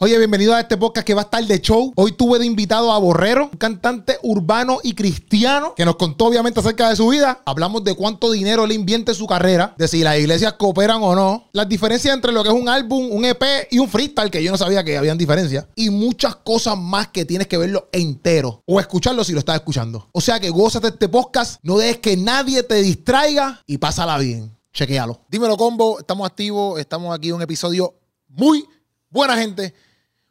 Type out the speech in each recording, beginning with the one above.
Oye, bienvenido a este podcast que va a estar de show. Hoy tuve de invitado a Borrero, un cantante urbano y cristiano que nos contó obviamente acerca de su vida. Hablamos de cuánto dinero le invierte su carrera, de si las iglesias cooperan o no, las diferencias entre lo que es un álbum, un EP y un freestyle, que yo no sabía que habían diferencias, y muchas cosas más que tienes que verlo entero o escucharlo si lo estás escuchando. O sea que gózate este podcast, no dejes que nadie te distraiga y pásala bien. Chequéalo. Dímelo, combo. Estamos activos. Estamos aquí en un episodio muy buena gente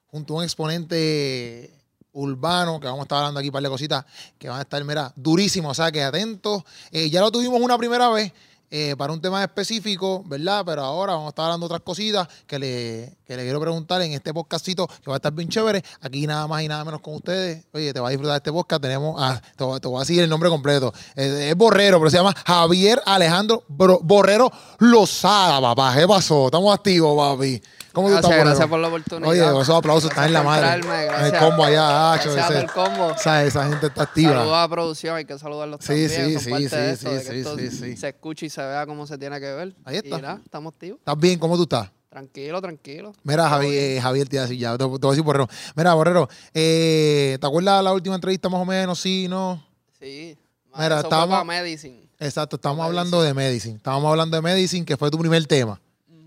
junto a un exponente urbano, que vamos a estar hablando aquí un par de cositas que van a estar, mira, durísimos, o sea, que atentos. Eh, ya lo tuvimos una primera vez eh, para un tema específico, ¿verdad? Pero ahora vamos a estar hablando otras cositas que le, que le quiero preguntar en este podcastito que va a estar bien chévere. Aquí nada más y nada menos con ustedes. Oye, te va a disfrutar este podcast. Tenemos, te, voy- a decir el nombre completo. Eh, es Borrero, pero se llama Javier Alejandro Borrero Lozada, papá. ¿Qué pasó? Estamos activos, papi. ¿Cómo tú Gracias, estás, gracias por la oportunidad. Oye, esos aplausos están en la Gracias madre. En el gracias. combo allá, hacho, Gracias ese- al combo. esa, esa gente está activa. Saludos a la producción, hay que saludarlos Sí, también. sí, son sí, sí, de esto, sí, de que sí, esto sí, sí. se escuche y se vea como se tiene que ver. Ahí está. Y nada, estamos activos. ¿Estás bien? ¿Cómo tú estás? Tranquilo, tranquilo. Mira, Javi, eh, Javier, te a decir ya, te, te voy a decir Borrero. Mira, Borrero, eh, ¿te acuerdas la última entrevista más o menos? Sí, ¿no? Sí. Mira, Eso estábamos- fue para Medicine. Exacto, estábamos Medicine. hablando de Medicine. Estábamos hablando de Medicine, que fue tu primer tema.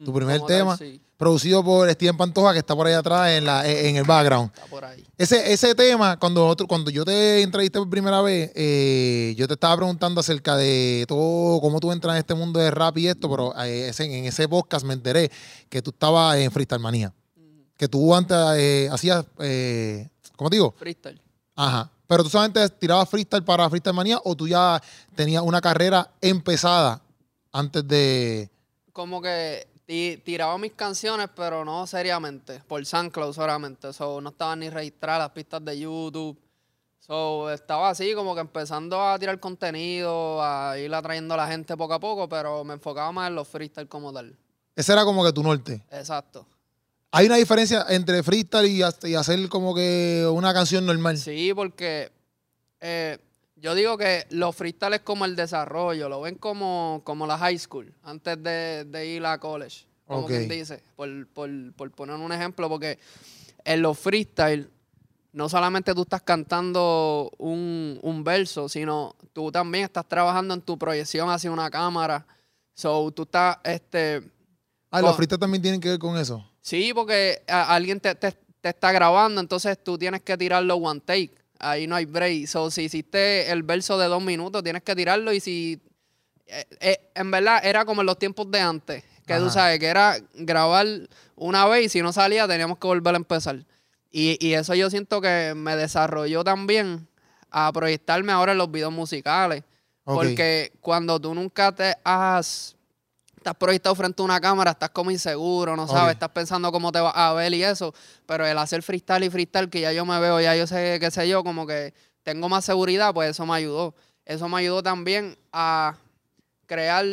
Tu primer tal, tema, sí, producido por Steven Pantoja, que está por ahí atrás en, la, en el background. está por ahí. Ese, ese tema, cuando, nosotros- cuando yo te entrevisté por primera vez, eh, yo te estaba preguntando acerca de todo, cómo tú entras en este mundo de rap y esto, pero eh, ese- en ese podcast me enteré que tú estabas en Freestyle Manía. Que tú antes eh, hacías, eh, ¿cómo te digo? Freestyle. Ajá. Pero tú solamente tirabas freestyle para Freestyle Manía o tú ya tenías una carrera empezada antes de... Como que tiraba mis canciones, pero no seriamente. Por SoundCloud solamente. So, no estaban ni registradas las pistas de YouTube. So, estaba así como que empezando a tirar contenido, a ir atrayendo a la gente poco a poco, pero me enfocaba más en los freestyle como tal. Ese era como que tu norte. Exacto. Hay una diferencia entre freestyle y, y hacer como que una canción normal. Sí, porque eh, yo digo que los freestyle es como el desarrollo, lo ven como, como la high school, antes de, de ir a college. Como quien dice, por, por, por poner un ejemplo, porque en los freestyle no solamente tú estás cantando un, un verso, sino tú también estás trabajando en tu proyección hacia una cámara. So, tú estás, este, Ah, los freestyle también tienen que ver con eso. Sí, porque a- alguien te, te- te está grabando, entonces tú tienes que tirarlo one take. Ahí no hay break. So, si hiciste el verso de dos minutos, tienes que tirarlo. Y si. eh, eh, en verdad, era como en los tiempos de antes. Que tú sabes, que era grabar una vez y si no salía, teníamos que volver a empezar. Y, y eso yo siento que me desarrolló también a proyectarme ahora en los videos musicales. Porque cuando tú nunca te has. Estás proyectado frente a una cámara, estás como inseguro, no sabes, estás pensando cómo te vas a ver y eso. Pero el hacer freestyle y freestyle, que ya yo me veo, ya yo sé, qué sé yo, como que tengo más seguridad, pues eso me ayudó. Eso me ayudó también a crear,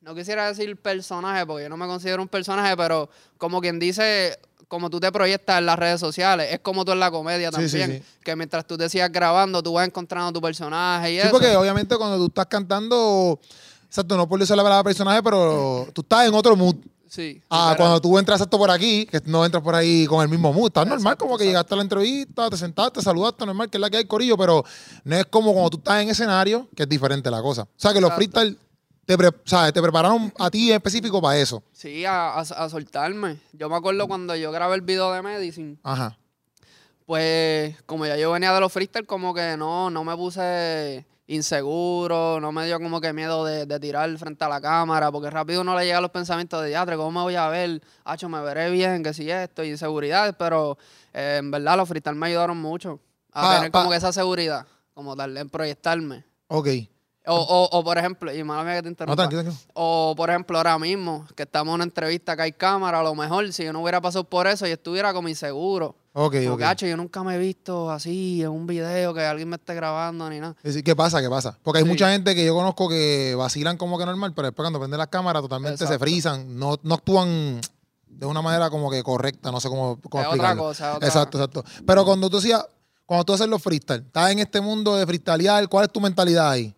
no quisiera decir personaje, porque yo no me considero un personaje, pero como quien dice, como tú te proyectas en las redes sociales, es como tú en la comedia Sí, sí, también. sí. Que mientras tú te sigas grabando, tú vas encontrando tu personaje y Sí, eso. porque obviamente cuando tú estás cantando, exacto, no por decir la palabra personaje, pero tú estás en otro mood. Sí. Ah, cuando tú entras exacto por aquí, que no entras por ahí con el mismo mood. Estás normal, Exacto, como que exacto. llegaste a la entrevista, te sentaste, saludaste, normal, que es la que hay corillo, pero no es como cuando tú estás en escenario, que es diferente la cosa. O sea, que los freestyle te, pre- sea, te prepararon a ti en específico para eso. Sí, a, a- a soltarme. Yo me acuerdo cuando yo grabé el video de Medicine, Ajá. pues como ya yo venía de los freestyle, como que no, no me puse inseguro, no me dio como que miedo de, de tirar frente a la cámara, porque rápido uno le llega los pensamientos de diatre, ¿cómo me voy a ver? Hacho, me veré bien, que si esto, y inseguridades, pero eh, en verdad los freestyle me ayudaron mucho a Pa- tener pa- como que esa seguridad, como tal, en proyectarme. Ok. O, o, o por ejemplo, y mala mía que te No, interrumpa. tranquilo. tranquilo. O, por ejemplo, ahora mismo, que estamos en una entrevista que hay cámara, a lo mejor si yo no hubiera pasado por eso y estuviera como inseguro. Ok, Como ok. que, "Acho, yo nunca me he visto así en un video que alguien me esté grabando ni nada. Es decir, ¿Qué pasa? ¿Qué pasa? Porque hay Sí. mucha gente que yo conozco que vacilan como que normal, pero después cuando prenden las cámaras totalmente se Exacto. frisan, no, no actúan de una manera como que correcta, no sé cómo, cómo es otra explicarlo. cosa, es otra- Exacto, exacto. Pero cuando tú hacías, cuando tú haces los freestyle, estás en este mundo de freestylear, ¿cuál es tu mentalidad ahí?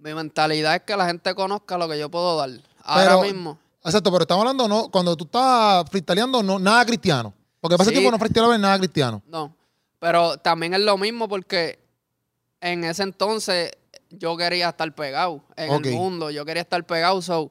Mi mentalidad es que la gente conozca lo que yo puedo dar. Ahora Pero- mismo. Exacto, pero estamos hablando, no, cuando tú estás freestyleando, no, nada cristiano. Porque ese Sí. tiempo no freestyleaba nada cristiano. No. Pero también es lo mismo porque en ese entonces yo quería estar pegado en el mundo. Yo quería estar pegado. So,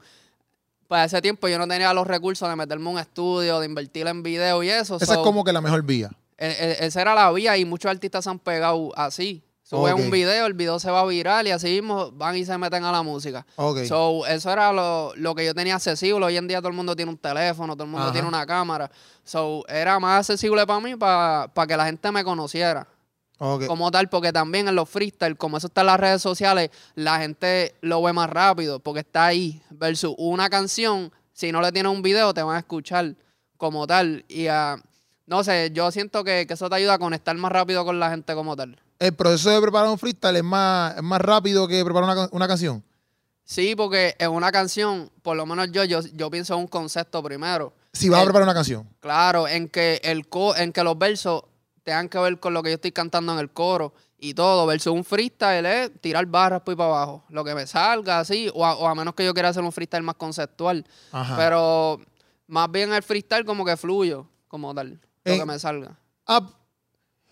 para ese tiempo yo no tenía los recursos de meterme en un estudio, de invertir en video y eso. Esa so, es como que la mejor vía. e- e- esa era la vía y muchos artistas se han pegado así. Suben Ok. un video, el video se va viral y así mismo van y se meten a la música. So, eso era lo, lo que yo tenía accesible. Hoy en día todo el mundo tiene un teléfono, todo el mundo Ajá. tiene una cámara. So, era más accesible para mí para que la gente me conociera como tal, porque también en los freestyle, como eso está en las redes sociales, la gente lo ve más rápido porque está ahí. Versus una canción, si no le tienes un video, te van a escuchar como tal. Y ah, no sé, yo siento que, que eso te ayuda a conectar más rápido con la gente como tal. El proceso de preparar un freestyle es más, es más rápido que preparar una, una canción. Sí, porque en una canción, por lo menos yo, yo, yo pienso en un concepto primero. Si vas a preparar una canción. Claro, en que el co en que los versos tengan que ver con lo que yo estoy cantando en el coro y todo, versus un freestyle es tirar barras por ahí para abajo, lo que me salga así, o a, o a menos que yo quiera hacer un freestyle más conceptual. Ajá. Pero más bien el freestyle como que fluyo, como tal, lo En- que me salga. Ah,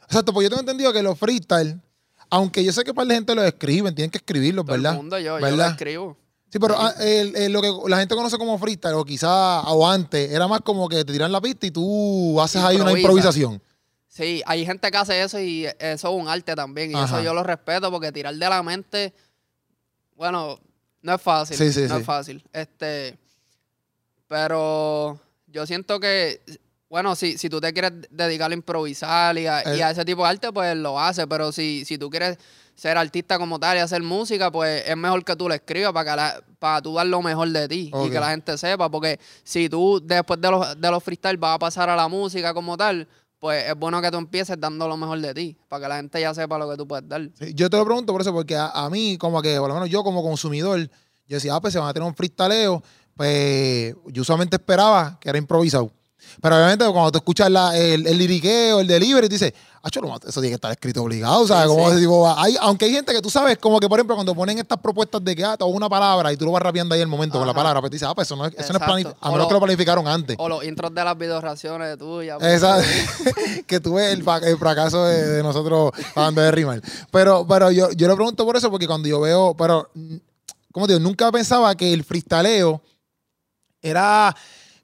exacto, pues yo tengo entendido que los freestyle, aunque yo sé que par de gente los escriben, tienen que escribirlos, Todo ¿verdad? el mundo, yo, yo lo ¿Verdad? escribo. Sí, pero ah, el- el- lo que la gente conoce como freestyle, o quizá o antes, era más como que te tiran la pista y tú haces ahí una Improvisa. improvisación. Sí, hay gente que hace eso y eso es un arte también. Y Ajá. eso yo lo respeto porque tirar de la mente, bueno, no es fácil. Sí, sí, no sí. es fácil. Este, pero yo siento que, bueno, si, si tú te quieres dedicar a improvisar y a, y El- a ese tipo de arte, pues lo haces. Pero si, si tú quieres ser artista como tal y hacer música, pues es mejor que tú lo escribas para, que la- para tú dar lo mejor de ti y que la gente sepa. Porque si tú después de los, de los freestyle vas a pasar a la música como tal, pues es bueno que tú empieces dando lo mejor de ti, para que la gente ya sepa lo que tú puedes dar. Sí, yo te lo pregunto por eso, porque a, a mí, como que, por lo menos yo como consumidor, yo decía, ah, pues se van a tener un freestaleo, pues yo usualmente esperaba que era improvisado. Pero obviamente cuando tú escuchas la- el, el liriqueo, el delivery, tú dices, ah, chulo, eso tiene que estar escrito obligado, ¿sabes? Sí, Como sí. ese tipo hay, aunque hay gente que tú sabes, como que por ejemplo, cuando ponen estas propuestas de que, ah, una palabra y tú lo vas rapeando ahí el momento con la palabra, pues tú dices, ah, pues eso no es, eso no es Exacto. a O menos lo- que lo planificaron antes. O los intros de las videoreacciones tuyas. pues, Esa, que tuve el, el fracaso de, de nosotros hablando de rimar. Pero, pero yo, yo lo pregunto por eso, porque cuando yo veo, pero, ¿cómo te digo? Nunca pensaba que el freestaleo era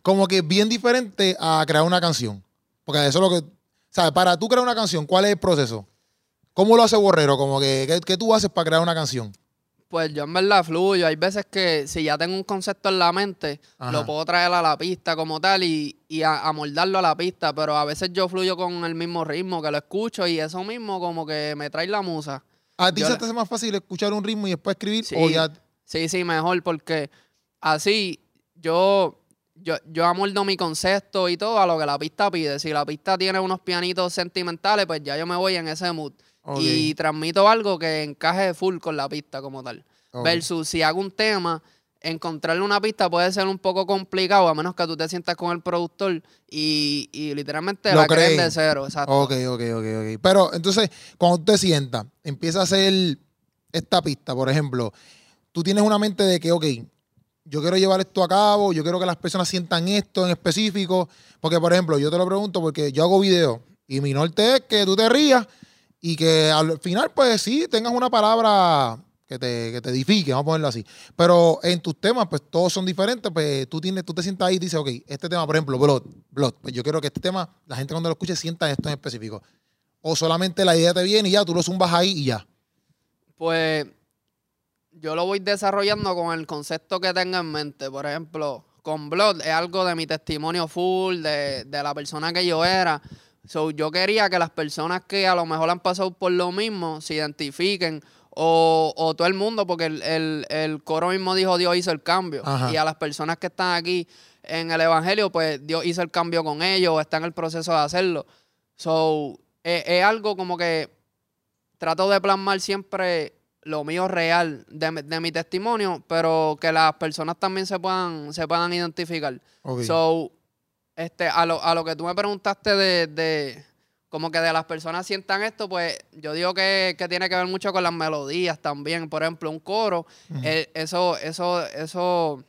como que bien diferente a crear una canción. Porque eso es lo que, ¿sabes? Para tú crear una canción, ¿cuál es el proceso? ¿Cómo lo hace Borrero? Como que, ¿qué, qué tú haces para crear una canción? Pues yo en verdad fluyo. Hay veces que si ya tengo un concepto en la mente, Ajá. lo puedo traer a la pista como tal y, y a, amoldarlo a la pista. Pero a veces yo fluyo con el mismo ritmo, que lo escucho y eso mismo como que me trae la musa. ¿A ti Yo se te hace más fácil escuchar un ritmo y después escribir? Sí. O ya, Sí, sí, mejor, porque así yo, yo, yo amoldo mi concepto y todo a lo que la pista pide. Si la pista tiene unos pianitos sentimentales, pues ya yo me voy en ese mood. Y transmito algo que encaje full con la pista como tal. Versus si hago un tema, encontrarle una pista puede ser un poco complicado, a menos que tú te sientas con el productor y, y literalmente Lo la creen creen. de cero. Exacto. Ok, ok, ok, ok. Pero entonces, cuando tú te sientas, empieza a hacer esta pista, por ejemplo, tú tienes una mente de que, ok, yo quiero llevar esto a cabo, yo quiero que las personas sientan esto en específico, porque, por ejemplo, yo te lo pregunto porque yo hago video y mi norte es que tú te rías y que al final, pues sí, tengas una palabra que te, que te edifique, vamos a ponerlo así. Pero en tus temas, pues todos son diferentes, pues tú, tienes, tú te sientas ahí y dices, ok, este tema, por ejemplo, Blood, Blood, pues yo quiero que este tema, la gente cuando lo escuche sienta esto en específico. O solamente la idea te viene y ya, tú lo zumbas ahí y ya. Pues yo lo voy desarrollando con el concepto que tenga en mente. Por ejemplo, con Blood es algo de mi testimonio full, de, de la persona que yo era. So, yo quería que las personas que a lo mejor han pasado por lo mismo se identifiquen. O, o todo el mundo, porque el, el- el coro mismo dijo Dios hizo el cambio. Ajá. Y a las personas que están aquí en el Evangelio, pues Dios hizo el cambio con ellos, o está en el proceso de hacerlo. So, es- es algo como que trato de plasmar siempre lo mío real de, mi- de mi testimonio, pero que las personas también se puedan, se puedan identificar. So, este, a lo, a lo que tú me preguntaste de, de como que de las personas sientan esto, pues yo digo que, que tiene que ver mucho con las melodías también. Por ejemplo, un coro, eh, eso, eso, eso,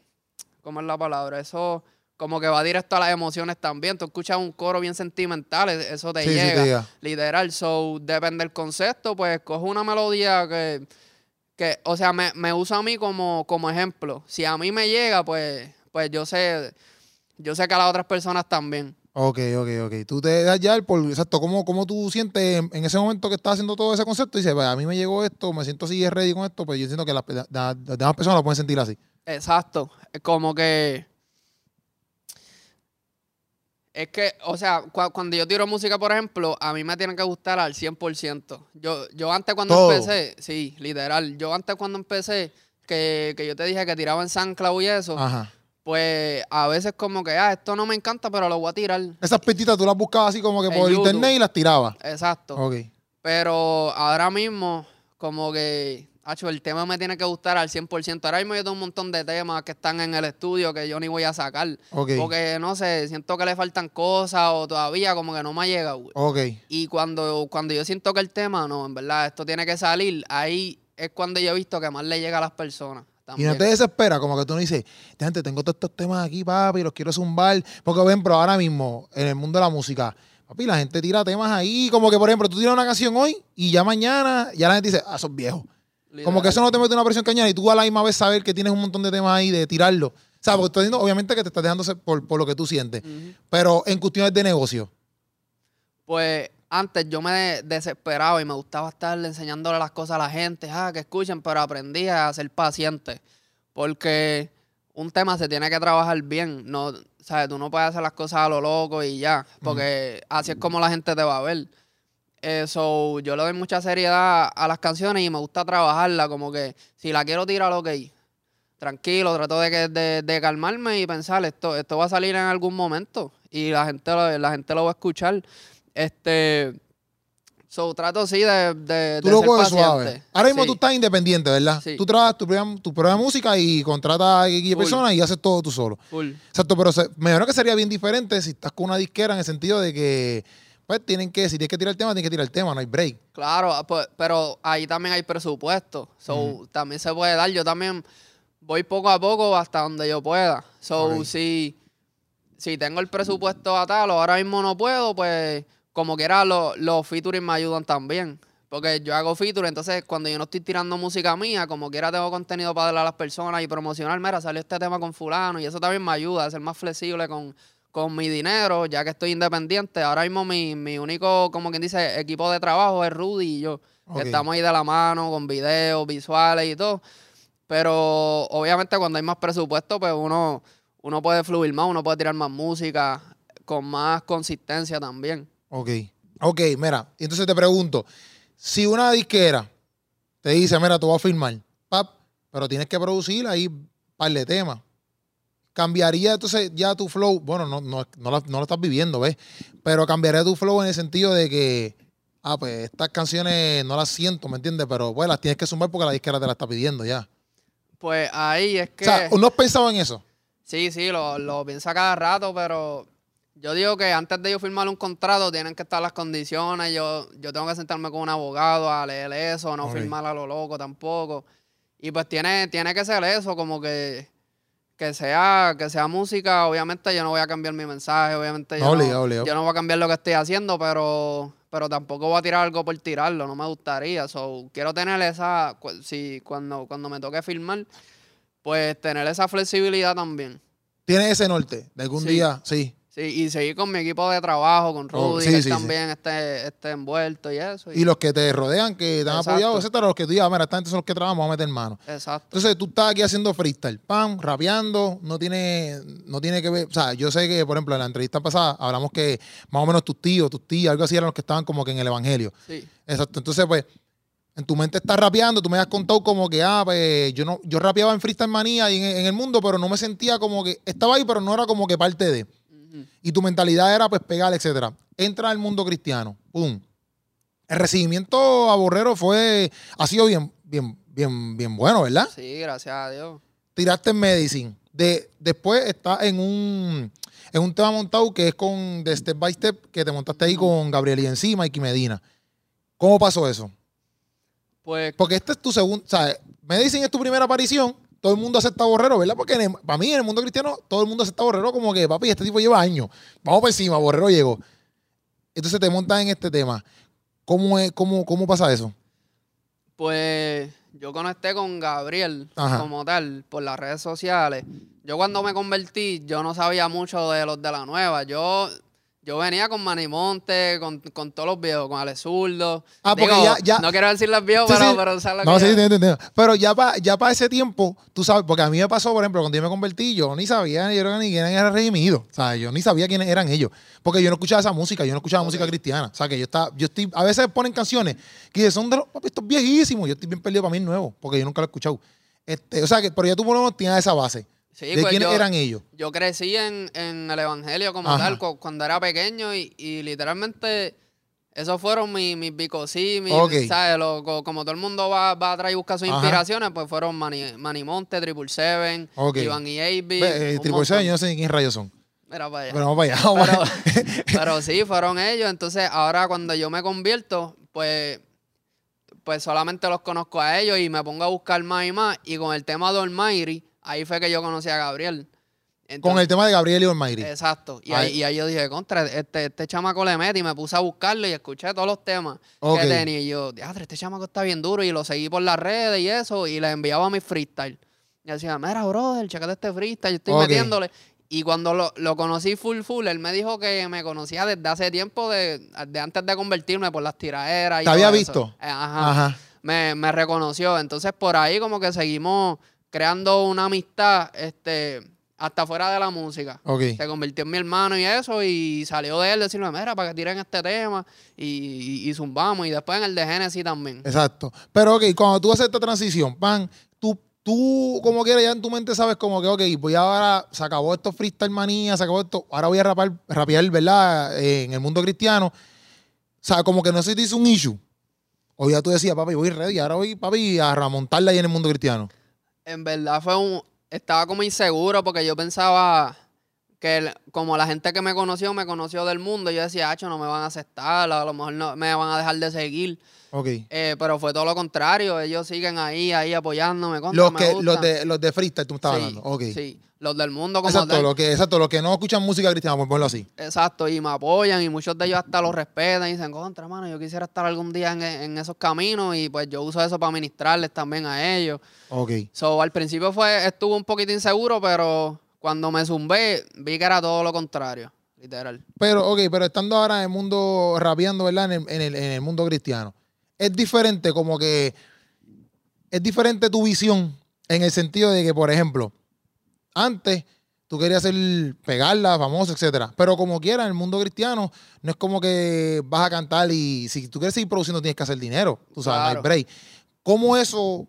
¿cómo es la palabra? Eso como que va directo a las emociones también. Tú escuchas un coro bien sentimental, eso te Sí, sí, te llega. llega. Literal, so, depende del concepto, pues cojo una melodía que, que o sea, me, me usa a mí como, como ejemplo. Si a mí me llega, pues, pues yo sé, yo sé que a las otras personas también. Ok, ok, ok. Tú te das ya el por. Exacto, ¿cómo, cómo tú sientes en, en ese momento que estás haciendo todo ese concepto? Y dices, pues a mí me llegó esto, me siento así ready con esto, pues yo siento que las, demás personas lo pueden sentir así. Exacto. Es como que. Es que, o sea, cua- cuando yo tiro música, por ejemplo, a mí me tiene que gustar al 100%. Yo, yo antes cuando Todo. empecé, sí, literal, yo antes cuando empecé, que, que yo te dije que tiraba en San Clau y eso, Ajá. pues a veces como que, ah, esto no me encanta, pero lo voy a tirar. Esas pistitas tú las buscabas así como que En por YouTube. internet y las tirabas. Exacto. Ok. Pero ahora mismo, como que, hacho, el tema me tiene que gustar al 100%. Ahora mismo yo tengo un montón de temas que están en el estudio que yo ni voy a sacar. Porque, no sé, siento que le faltan cosas o todavía como que no me ha llegado. güey. Ok. Y cuando, cuando yo siento que el tema, no, en verdad, esto tiene que salir, ahí es cuando yo he visto que más le llega a las personas. Y no te desespera, como que tú no dices, gente, tengo todos estos temas aquí, papi, los quiero zumbar. Porque, ven, pero ahora mismo, en el mundo de la música, papi, la gente tira temas ahí, como que, por ejemplo, tú tiras una canción hoy y ya mañana, ya la gente dice, ah, sos viejo. Como que eso no te mete una presión cañada y tú a la misma vez saber que tienes un montón de temas ahí de tirarlo. O sea, porque estoy diciendo, obviamente que te estás dejando por, por lo que tú sientes. Pero en cuestiones de negocio. Pues antes yo me de- desesperaba y me gustaba estar enseñándole las cosas a la gente, ah, que escuchen, pero aprendí a ser paciente. Porque un tema se tiene que trabajar bien. No, ¿sabes? Tú no puedes hacer las cosas a lo loco y ya. Porque así es como la gente te va a ver. Eso, yo le doy mucha seriedad a las canciones y me gusta trabajarla. Como que si la quiero tirar, ok. Tranquilo, trato de, que, de, de calmarme y pensar, esto, esto va a salir en algún momento. Y la gente, lo- la gente lo va a escuchar. Este. So, trato sí de, de, Tú de lo ser paciente. suave. Ahora mismo Sí. tú estás independiente, ¿verdad? Sí. Tú trabajas tu propia, tu propia música y contratas a X personas y haces todo tú solo. Full. Exacto, pero se- me imagino que sería bien diferente si estás con una disquera en el sentido de que, pues, tienen que, si tienes que tirar el tema, tienes que tirar el tema, no hay break. Claro, ah, pues, pero ahí también hay presupuesto. So, también se puede dar. Yo también voy poco a poco hasta donde yo pueda. So, si, si tengo el presupuesto a tal o ahora mismo no puedo, pues como quiera lo- los featuring me ayudan también. Porque yo hago featuring, entonces cuando yo no estoy tirando música mía, como quiera tengo contenido para darle a las personas y promocionar, mira, salió este tema con fulano y eso también me ayuda a ser más flexible con, con mi dinero, ya que estoy independiente. Ahora mismo mi, mi único, como quien dice, equipo de trabajo es Rudy y yo. Estamos ahí de la mano con videos, visuales y todo. Pero obviamente cuando hay más presupuesto, pues uno, uno puede fluir más, uno puede tirar más música con más consistencia también. Ok. Ok, mira, y entonces te pregunto, si una disquera te dice, mira, tú vas a firmar, pap, pero tienes que producir ahí un par de temas, cambiaría entonces ya tu flow, bueno, no, no, no, la- no lo estás viviendo, ¿ves? Pero cambiaría tu flow en el sentido de que, ah, pues estas canciones no las siento, ¿me entiendes? Pero pues las tienes que sumar porque la disquera te la está pidiendo ya. Pues ahí es que... O sea, ¿no has pensado en eso? Sí, sí, lo, lo piensa cada rato, pero yo digo que antes de yo firmar un contrato tienen que estar las condiciones. Yo, yo tengo que sentarme con un abogado a leer eso, no Ok. firmar a lo loco tampoco. Y pues tiene, tiene que ser eso, como que, que sea, que sea música. Obviamente yo no voy a cambiar mi mensaje, obviamente yo, No, yo no voy a cambiar lo que estoy haciendo, pero, pero tampoco voy a tirar algo por tirarlo, no me gustaría. So, quiero tener esa, si cuando, cuando me toque firmar, pues tener esa flexibilidad también. ¿Tienes ese norte de algún Sí. día? Sí. Sí, y seguir con mi equipo de trabajo, con Oh, Rudy, sí, que sí. también esté, esté envuelto y eso. Y los que te rodean, que te han Exacto. apoyado, etcétera, los que tú digas, mira, esta gente son los que trabajan, vamos a meter mano. Exacto. Entonces tú estás aquí haciendo freestyle, pam, rapeando, no tiene, no tiene que ver, o sea, yo sé que, por ejemplo, en la entrevista pasada hablamos que más o menos tus tíos, tus tías, algo así eran los que estaban como que en el evangelio. Sí. Exacto. Entonces, pues, en tu mente estás rapeando, tú me has contado como que, ah, pues, yo no, yo rapeaba en freestyle manía y en, en el mundo, pero no me sentía como que, estaba ahí, pero no era como que parte de. Y tu mentalidad era, pues, pegar, etcétera. Entra al mundo cristiano, pum. El recibimiento a Borrero fue, ha sido bien, bien, bien, bien bueno, ¿verdad? Sí, gracias a Dios. tiraste en Medicine. De, después está en un, en un tema montado que es con de Step by Step, que te montaste ahí con Gabriel y encima, Mikey Medina. ¿Cómo pasó eso? Pues Porque este es tu segundo, o sea, Medicine es tu primera aparición, todo el mundo acepta Borrero, ¿verdad? Porque el- para mí, en el mundo cristiano, todo el mundo acepta Borrero como que, papi, este tipo lleva años. Vamos por encima, Borrero llegó. Entonces te montas en este tema. ¿Cómo, es, cómo, cómo pasa eso? Pues yo conecté con Gabriel Ajá. como tal por las redes sociales. Yo cuando me convertí, yo no sabía mucho de los de la nueva. Yo, yo venía con Manimonte, con, con todos los viejos, con Alex Zurdo. Ah, porque Digo, ya- ya- No quiero decir los viejos, Sí, pero, sí. pero ¿sabes lo No, que sí, entiendo. Pero ya para ya pa ese tiempo, tú sabes, porque a mí me pasó, por ejemplo, cuando yo me convertí, yo ni sabía yo ni quién era redimido. O sea, yo ni sabía quiénes eran ellos. Porque yo no escuchaba esa música, yo no escuchaba música cristiana. O sea, que yo estaba, yo estoy, a veces ponen canciones que son de los papi, estos viejísimos. Yo estoy bien perdido para mí nuevo, porque yo nunca lo he escuchado. Este, o sea, que, pero ya tú por lo menos tienes esa base. Sí, ¿De pues quiénes yo- eran ellos? Yo crecí en, en el Evangelio como Ajá. tal cu- cuando era pequeño y, y literalmente esos fueron mis, mis bicosí, mis. ¿sabes? Lo- co- como todo el mundo va, va a traer y buscar sus Ajá. inspiraciones, pues fueron Mani, Manimonte, Triple Seven, Ok. Iván y AB. Ve, eh, Triple. Seven, yo no sé ni quién rayos son. Mira para allá. Pero vamos para allá. Vamos Pero, para allá. pero sí, fueron ellos. Entonces, ahora cuando yo me convierto, pues, pues solamente los conozco a ellos y me pongo a buscar más y más. Y con el tema de Almighty, ahí fue que yo conocí a Gabriel. Con el tema de Gabriel y Olmairi. Exacto. Y Ahí- y ahí yo dije, contra, este, este chamaco le mete y me puse a buscarlo y escuché todos los temas que tenía. Y yo, diadre, este chamaco está bien duro. Y lo seguí por las redes y eso. Y le enviaba mi freestyle. Y decía, mira, brother, checate este freestyle, yo estoy metiéndole. Y cuando lo, lo conocí full full, él me dijo que me conocía desde hace tiempo, de, de antes de convertirme por las tiraderas. y ¿Te había visto? Eh, Ajá. Ajá. Me, me reconoció. Entonces por ahí como que seguimos creando una amistad este, hasta fuera de la música se convirtió en mi hermano y eso, y salió de él decirme, mira, para que tiren este tema, y, y, y zumbamos, y después en el de Genesis también. Exacto. Pero, ok, cuando tú haces esta transición, pan, tú, tú como quieras, ya en tu mente sabes como que, ok, voy ahora, se acabó esto freestyle manía, se acabó esto, ahora voy a rapar, rapear, ¿verdad? Eh, en el mundo cristiano. O sea, como que no se te hizo un issue. O ya tú decías, papi, voy ready, ahora voy, papi, a remontarla ahí en el mundo cristiano. En verdad fue un, estaba como inseguro porque yo pensaba que el- como la gente que me conoció, me conoció del mundo, yo decía, hacho, no me van a aceptar, a lo mejor no me van a dejar de seguir. Ok. Eh, pero fue todo lo contrario, ellos siguen ahí, ahí apoyándome. contra, Los, que, los, de, los de freestyle tú me estabas Sí, hablando. Ok. sí, los del mundo como Exacto, tal. los que, exacto, los que no escuchan música cristiana, por ponerlo así. Exacto, y me apoyan y muchos de ellos hasta los respetan y dicen, contra, mano, yo quisiera estar algún día en, en esos caminos y pues yo uso eso para ministrarles también a ellos. Ok. So, al principio fue, estuvo un poquito inseguro, pero cuando me zumbé vi que era todo lo contrario, literal. Pero, ok, pero estando ahora en el mundo rapeando, ¿verdad? En el, en el- en el mundo cristiano. Es diferente, como que. Es diferente tu visión en el sentido de que, por ejemplo, antes tú querías ser pegarla, famoso, etcétera. Pero como quiera, en el mundo cristiano, no es como que vas a cantar y si tú quieres seguir produciendo tienes que hacer dinero. Tú sabes, no hay Claro. break. ¿Cómo eso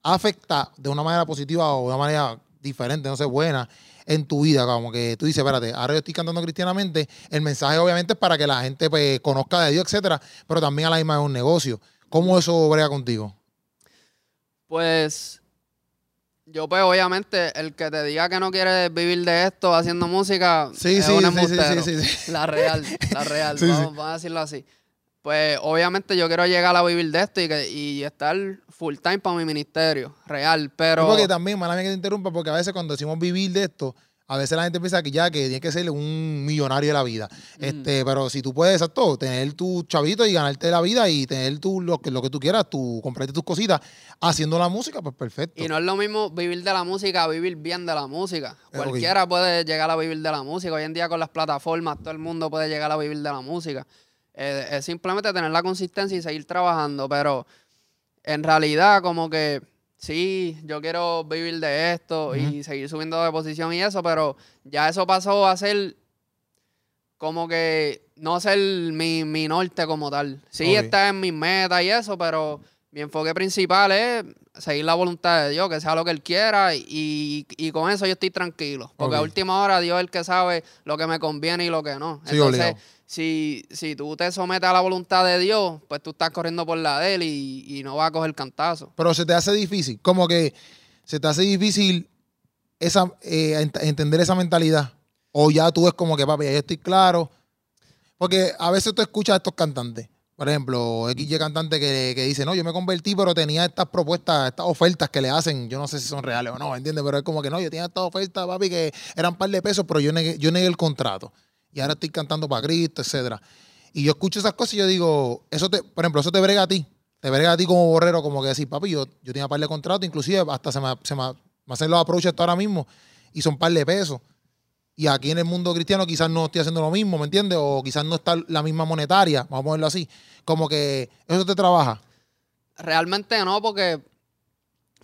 afecta de una manera positiva o de una manera diferente, no sé, buena, en tu vida? Como que tú dices, espérate, ahora yo estoy cantando cristianamente, el mensaje obviamente es para que la gente pues, conozca de Dios, etcétera, pero también a la misma es un negocio. ¿Cómo eso brega contigo? Pues yo pues obviamente el que te diga que no quiere vivir de esto haciendo música Sí, es sí, un sí, sí, sí, sí. La real, la real, vamos, vamos a decirlo así. Pues obviamente yo quiero llegar a vivir de esto y, que, y estar full time para mi ministerio, real, pero... Porque también, mala mía que te interrumpa, porque a veces cuando decimos vivir de esto, a veces la gente piensa que ya que tiene que ser un millonario de la vida. Este, pero si tú puedes, exacto, tener tu chavito y ganarte la vida y tener tu, lo, que, lo que tú quieras, tú comprarte tus cositas haciendo la música, pues perfecto. Y no es lo mismo vivir de la música a vivir bien de la música. Cualquiera puede llegar a vivir de la música. Hoy en día con las plataformas todo el mundo puede llegar a vivir de la música. Eh, es simplemente tener la consistencia y seguir trabajando. Pero en realidad como que sí, yo quiero vivir de esto y seguir subiendo de posición y eso, pero ya eso pasó a ser como que no ser mi, mi norte como tal. Sí, está en mis metas y eso, pero mi enfoque principal es seguir la voluntad de Dios, que sea lo que Él quiera y, y con eso yo estoy tranquilo. Porque a última hora Dios es el que sabe lo que me conviene y lo que no. Sí, Entonces, obligado. Si, si tú te sometes a la voluntad de Dios, pues tú estás corriendo por la de Él y, no vas a coger cantazo. Pero se te hace difícil, como que se te hace difícil esa, eh, ent- entender esa mentalidad. O ya tú es como que, papi, ya yo estoy claro. Porque a veces tú escuchas a estos cantantes. Por por ejemplo, XY cantante que, que dice, no, yo me convertí, pero tenía estas propuestas, estas ofertas que le hacen, yo no sé si son reales o no, ¿entiendes? Pero es como que no, yo tenía estas ofertas, papi, que eran un par de pesos, pero yo negué, yo negué el contrato. Y ahora estoy cantando para Cristo, etcétera. Y yo escucho esas cosas y yo digo, eso te, por ejemplo, eso te brega a ti. Te brega a ti como borrero, como que decir, papi, yo, yo tenía par de contratos, inclusive hasta se me, se me, hacen los approaches hasta ahora mismo y son par de pesos. Y aquí en el mundo cristiano quizás no estoy haciendo lo mismo, ¿me entiendes? O quizás no está la misma monetaria, vamos a ponerlo así. Como que eso te trabaja. Realmente no, porque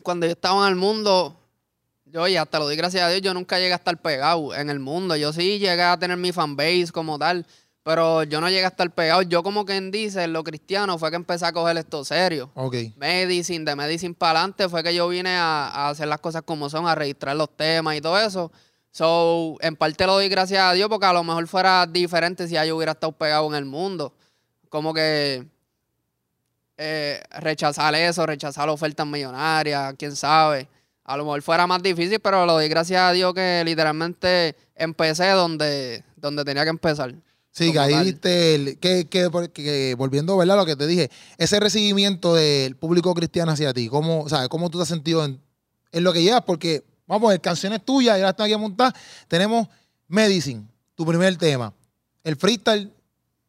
cuando yo estaba en el mundo, yo y hasta lo doy gracias a Dios, yo nunca llegué a estar pegado en el mundo. Yo sí llegué a tener mi fanbase como tal, pero yo no llegué a estar pegado. Yo como quien dice, en lo cristiano fue que empecé a coger esto serio. Ok. Medicine, de Medicine para adelante fue que yo vine a, a hacer las cosas como son, a registrar los temas y todo eso. So, en parte lo doy gracias a Dios porque a lo mejor fuera diferente si yo hubiera estado pegado en el mundo. Como que eh, rechazar eso, rechazar ofertas millonarias, quién sabe. A lo mejor fuera más difícil, pero lo doy gracias a Dios que literalmente empecé donde, donde tenía que empezar. Sí, que ahí el- que, que- que volviendo ¿verdad? lo que te dije, ese recibimiento del público cristiano hacia ti, ¿cómo, ¿sabes? ¿cómo tú te has sentido en, en lo que llevas? Porque, vamos a ver, canciones tuyas, ya las están aquí a montar. Tenemos Medicine, tu primer tema. El freestyle,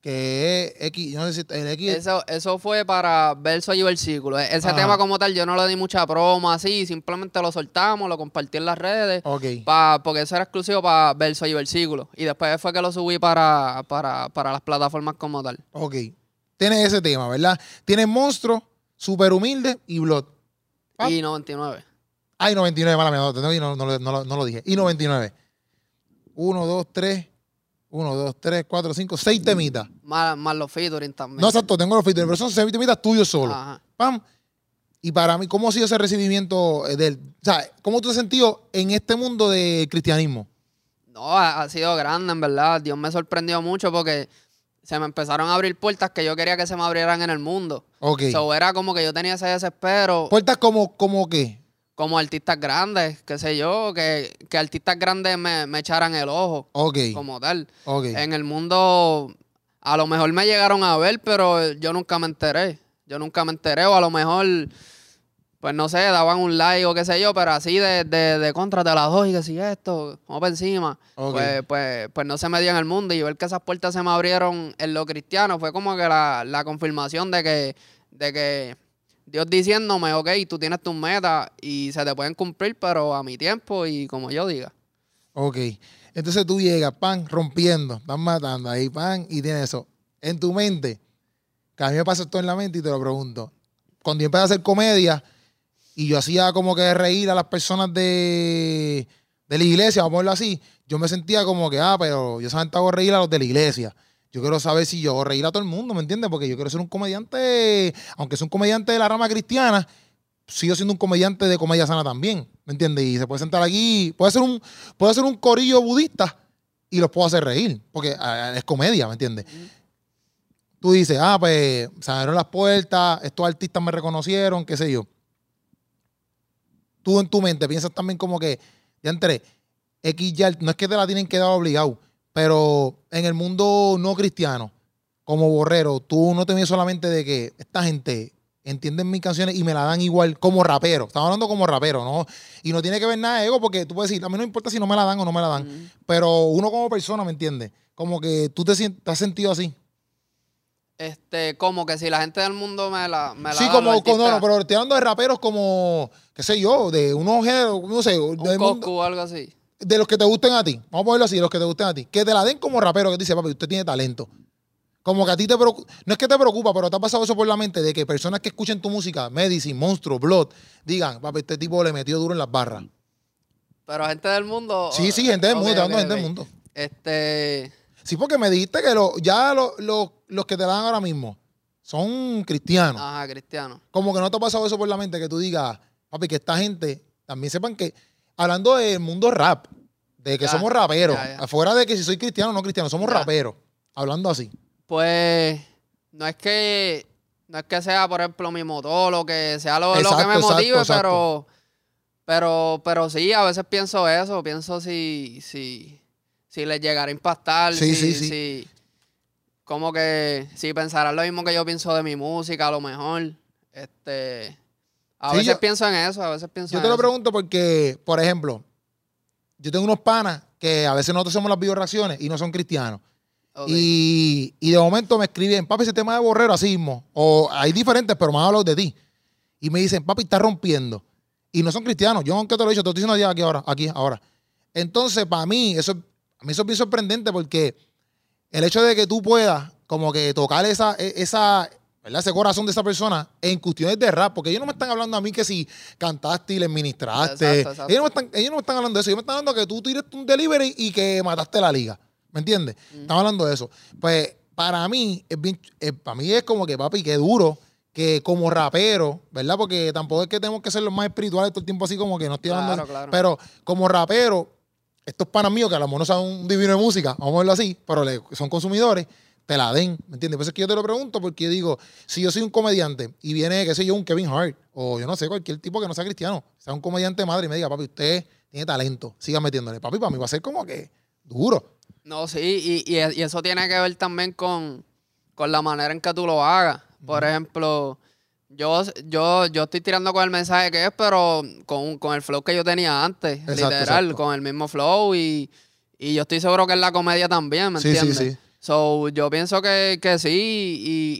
que es X, yo no sé si el X. Eso, eso fue para verso y versículo. E- Ese Ajá. tema como tal yo no le di mucha promo así, simplemente lo soltamos, lo compartí en las redes. ok. Pa- porque eso era exclusivo para verso y versículo. Y después fue que lo subí para, para, para las plataformas como tal. Ok. Tienes ese tema, ¿verdad? Tienes Monstruo, Super Humilde y Blood. Ah. Y 99. Ay, 99, mala mía, no, no, no, no lo dije. Y 99. 1, 2, 3, 1, 2, 3, 4, 5, 6 temitas. Más, más los featuring también. No, exacto, tengo los featuring, pero son 6 temitas tuyos solo. Ajá. Pam. Y para mí, ¿cómo ha sido ese recibimiento eh, del... O sea, ¿cómo tú te has sentido en este mundo del cristianismo? No, ha, ha sido grande, en verdad. Dios me sorprendió mucho porque se me empezaron a abrir puertas que yo quería que se me abrieran en el mundo. Ok. So, era como que yo tenía ese desespero. Puertas como, como qué? Como artistas grandes, qué sé yo, que, que artistas grandes me, me echaran el ojo Ok. como tal. Ok. En el mundo, a lo mejor me llegaron a ver, pero yo nunca me enteré. Yo nunca me enteré, o a lo mejor, pues no sé, daban un like o qué sé yo, pero así de, de, de contra de las dos y que si esto, vamos por encima. Ok. Pues, pues, pues no se me dio en el mundo y ver que esas puertas se me abrieron en lo cristiano fue como que la, la confirmación de que, de que Dios diciéndome, ok, tú tienes tus metas y se te pueden cumplir, pero a mi tiempo y como yo diga. Ok. Entonces tú llegas, pan, rompiendo, estás matando ahí, pan, y tienes eso. En tu mente, que a mí me pasa esto en la mente y te lo pregunto. Cuando yo empecé a hacer comedia y yo hacía como que reír a las personas de, de la iglesia, vamos a ponerlo así, yo me sentía como que, ah, pero yo solamente hago reír a los de la iglesia. Yo quiero saber si yo reír a todo el mundo, ¿me entiendes? Porque yo quiero ser un comediante, aunque sea un comediante de la rama cristiana, sigo siendo un comediante de comedia sana también, ¿me entiendes? Y se puede sentar aquí, puede ser un, puede ser un corillo budista y los puedo hacer reír, porque ah, es comedia, ¿me entiendes? Tú dices, ah, pues se abrieron las puertas, estos artistas me reconocieron, qué sé yo. Tú en tu mente piensas también como que, ya entré, X ya, no es que te la tienen que dar obligado, pero en el mundo no cristiano, como borrero, tú no te vienes solamente de que esta gente entienden mis canciones y me la dan igual como rapero. Estamos hablando como rapero, ¿no? Y no tiene que ver nada de ego porque tú puedes decir, a mí no importa si no me la dan o no me la dan. Pero uno como persona, ¿me entiendes? Como que tú te, te has sentido así. Este, como que si la gente del mundo me la, me la Sí, da, como, como- no, no, pero estoy hablando de raperos como, qué sé yo, de unos géneros, no sé, un Coscu o algo así. De los que te gusten a ti. Vamos a ponerlo así, de los que te gusten a ti. Que te la den como rapero, que te dice, papi, usted tiene talento. Como que a ti te preocupa, no es que te preocupa, pero te ha pasado eso por la mente de que personas que escuchen tu música, Medicine, Monstruo, Blood, digan, papi, este tipo le metió duro en las barras. Pero gente del mundo. Sí, sí, gente del ok, mundo, te ok, hablando de gente ok. del mundo. Este. Sí, porque me dijiste que lo- ya lo- lo- los que te la dan ahora mismo son cristianos. Ajá, cristiano. Como que no te ha pasado eso por la mente que tú digas, papi, que esta gente también sepan que, hablando del mundo rap, de que Ya, somos raperos, ya, ya. afuera de que si soy cristiano o no cristiano, somos raperos, hablando así. Pues. No es que. No es que sea, por ejemplo, mi motor o que sea lo, lo que me exacto, motive, exacto. pero. Pero, pero sí, a veces pienso eso. Pienso si. si si les llegara a impactar. Sí, si, sí, sí. si- como que si pensarás lo mismo que yo pienso de mi música, a lo mejor. Este. A Sí, veces yo- pienso en eso, a veces pienso Yo en te lo eso. pregunto porque, por ejemplo, yo tengo unos panas que a veces nosotros hacemos las videoreacciones y no son cristianos. Y, y de momento me escriben, papi, ese tema de borrero, así mismo. O hay diferentes, pero más hablo de ti. Y me dicen, papi, está rompiendo. Y no son cristianos. Yo, aunque te lo he dicho, te lo estoy diciendo aquí ahora, aquí, ahora. Entonces, para mí, eso, a mí eso es bien sorprendente porque el hecho de que tú puedas como que tocar esa, e- esa, ¿verdad? ese corazón de esa persona en cuestiones de rap, porque ellos no me están hablando a mí que si cantaste y le ministraste. Exacto, exacto. Ellos, no me están, ellos no me están hablando de eso, ellos me están hablando que tú tiraste un delivery y que mataste la liga. ¿Me entiendes? Estamos hablando de eso. Pues para mí, es bien, eh, para mí es como que, papi, que duro que como rapero, ¿verdad? Porque tampoco es que tenemos que ser los más espirituales todo el tiempo así como que no estoy hablando. Claro, claro. Pero como rapero, estos panas míos que a lo mejor no saben un divino de música, vamos a verlo así, pero le- son consumidores, te la den, ¿me entiendes? Por eso es que yo te lo pregunto, porque yo digo, si yo soy un comediante y viene, qué sé yo, un Kevin Hart, o yo no sé, cualquier tipo que no sea cristiano, sea un comediante madre y me diga, papi, usted tiene talento, siga metiéndole. Papi, para mí va a ser como que duro. No, sí, y, y, y eso tiene que ver también con, con la manera en que tú lo hagas. Por ejemplo, yo, yo, yo estoy tirando con el mensaje que es, pero con, con el flow que yo tenía antes, Exacto, literal, exacto. con el mismo flow y, y yo estoy seguro que es la comedia también, ¿me Sí, sí, entiendes? sí. So, yo pienso que, que sí,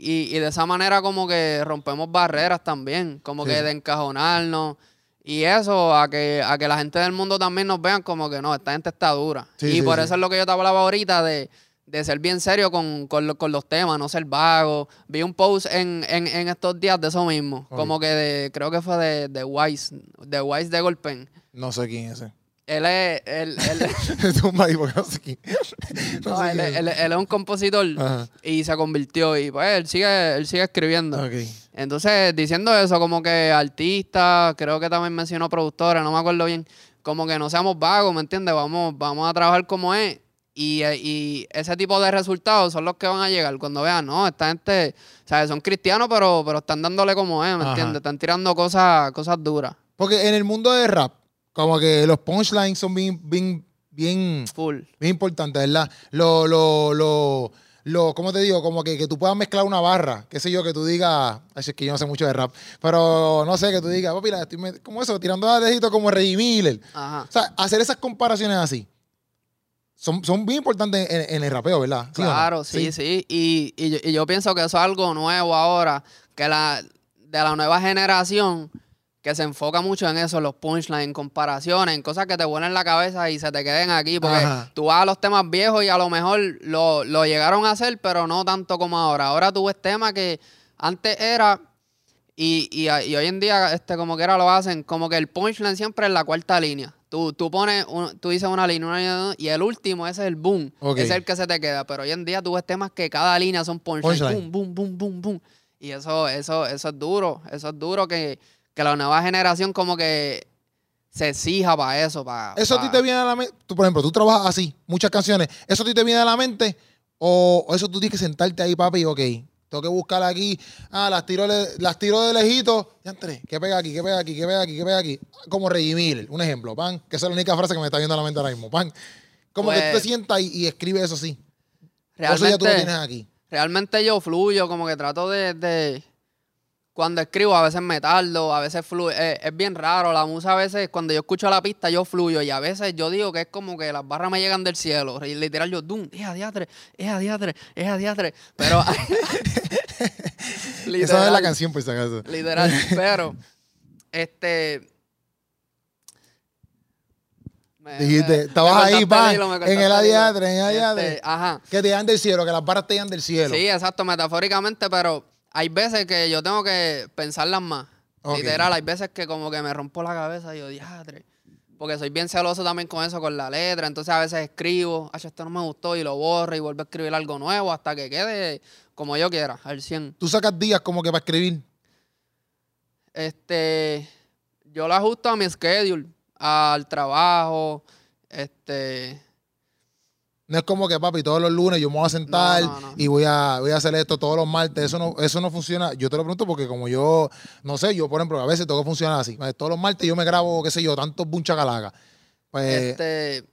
y, y, y de esa manera como que rompemos barreras también, como Sí, que de encajonarnos. Y eso, a que, a que la gente del mundo también nos vean como que no, esta gente está dura. Sí, y sí, por eso es lo que yo te hablaba ahorita de, de ser bien serio con, con, lo- con los temas, no ser vago. Vi un post en, en, en estos días de eso mismo, como que de, creo que fue de, de Wise, de Wise de Golpen. No sé quién es ese. Él es, él, él, no es. él- él es un compositor Ajá. y se convirtió y pues él sigue, él sigue escribiendo. Entonces, diciendo eso, como que artistas, creo que también mencionó productores, no me acuerdo bien, como que no seamos vagos, ¿me entiendes? Vamos, vamos a trabajar como es. Y, y ese tipo de resultados son los que van a llegar cuando vean, no, esta gente, o sea, son cristianos, pero, pero están dándole como es, ¿me entiendes? Están tirando cosas, cosas duras, Porque en el mundo de rap, como que los punchlines son bien, bien, bien, full. bien importantes, ¿verdad? Lo, lo, lo, lo, ¿cómo te digo? Como que, que tú puedas mezclar una barra, qué sé yo, que tú digas, ay, es que yo no sé mucho de rap, pero no sé, que tú digas, papi, la estoy como eso, tirando a dedito como Reggie Miller. Ajá. O sea, hacer esas comparaciones así son, son bien importantes en, en el rapeo, ¿verdad? ¿Sí no? Claro, sí, sí. Y, y yo, y yo pienso que eso es algo nuevo ahora, que la de la nueva generación que se enfoca mucho en eso, los punchlines, en comparaciones, en cosas que te vuelan la cabeza y se te queden aquí. Porque Ajá. tú vas a los temas viejos y a lo mejor lo, lo llegaron a hacer, pero no tanto como ahora. Ahora tú ves temas que antes era, y, y, y hoy en día, este, como que era lo hacen, como que el punchline siempre es la cuarta línea. Tú, tú pones, un- tú dices una línea, una línea, y el último ese es el boom. Es el que se te queda. Pero hoy en día tú ves temas que cada línea son punchlines. Punchline. Boom, boom, boom, boom, boom. Y eso, eso, eso es duro. Eso es duro que, que la nueva generación como que se exija para eso. Para, ¿Eso a ti te viene a la mente? Tú, por ejemplo, tú trabajas así, muchas canciones. ¿Eso a ti te viene a la mente? ¿O, eso tú tienes que sentarte ahí, papi, ok? Tengo que buscar aquí. Ah, las tiro, las tiro de lejito. Ya entré. ¿Qué pega aquí? ¿Qué pega aquí? ¿Qué pega aquí? ¿Qué pega aquí? Como Reggie Miller, un ejemplo, pan. Que esa es la única frase que me está viendo a la mente ahora mismo, pan. Como que tú te Pues, sientas y, y escribes eso así. O eso ya tú lo realmente, tienes aquí. realmente yo fluyo, como que trato de, de- cuando escribo a veces me tardo, a veces fluyo, es, es bien raro, la musa a veces cuando yo escucho la pista yo fluyo y a veces yo digo que es como que las barras me llegan del cielo, y literal yo, dum, es a diatre, es a diatre, es a diatre, pero Esa es la canción, por si acaso. Literal, pero este me- Dijiste, me- estabas me ahí, pan, hilo, en el adiatre, en el adiatre. Este, ajá. Que te dan del cielo, que las barras te dan del cielo. Sí, exacto, metafóricamente, pero hay veces que yo tengo que pensarlas más. Literal, hay veces que como que me rompo la cabeza y yo, diadre. Porque soy bien celoso también con eso, con la letra. Entonces a veces escribo, "Ach, esto no me gustó y lo borro y vuelvo a escribir algo nuevo hasta que quede como yo quiera, al 100. Tú sacas días como que para escribir. Este, yo lo ajusto a mi schedule, al trabajo, este, No es como que, papi, todos los lunes yo me voy a sentar No, no, no. y voy a, voy a hacer esto todos los martes. Eso no, eso no funciona. Yo te lo pregunto porque como yo, no sé, yo, por ejemplo, a veces tengo que funcionar así. Pues, Todos los martes yo me grabo, qué sé yo, tantos bunchacalagas. Pues, este,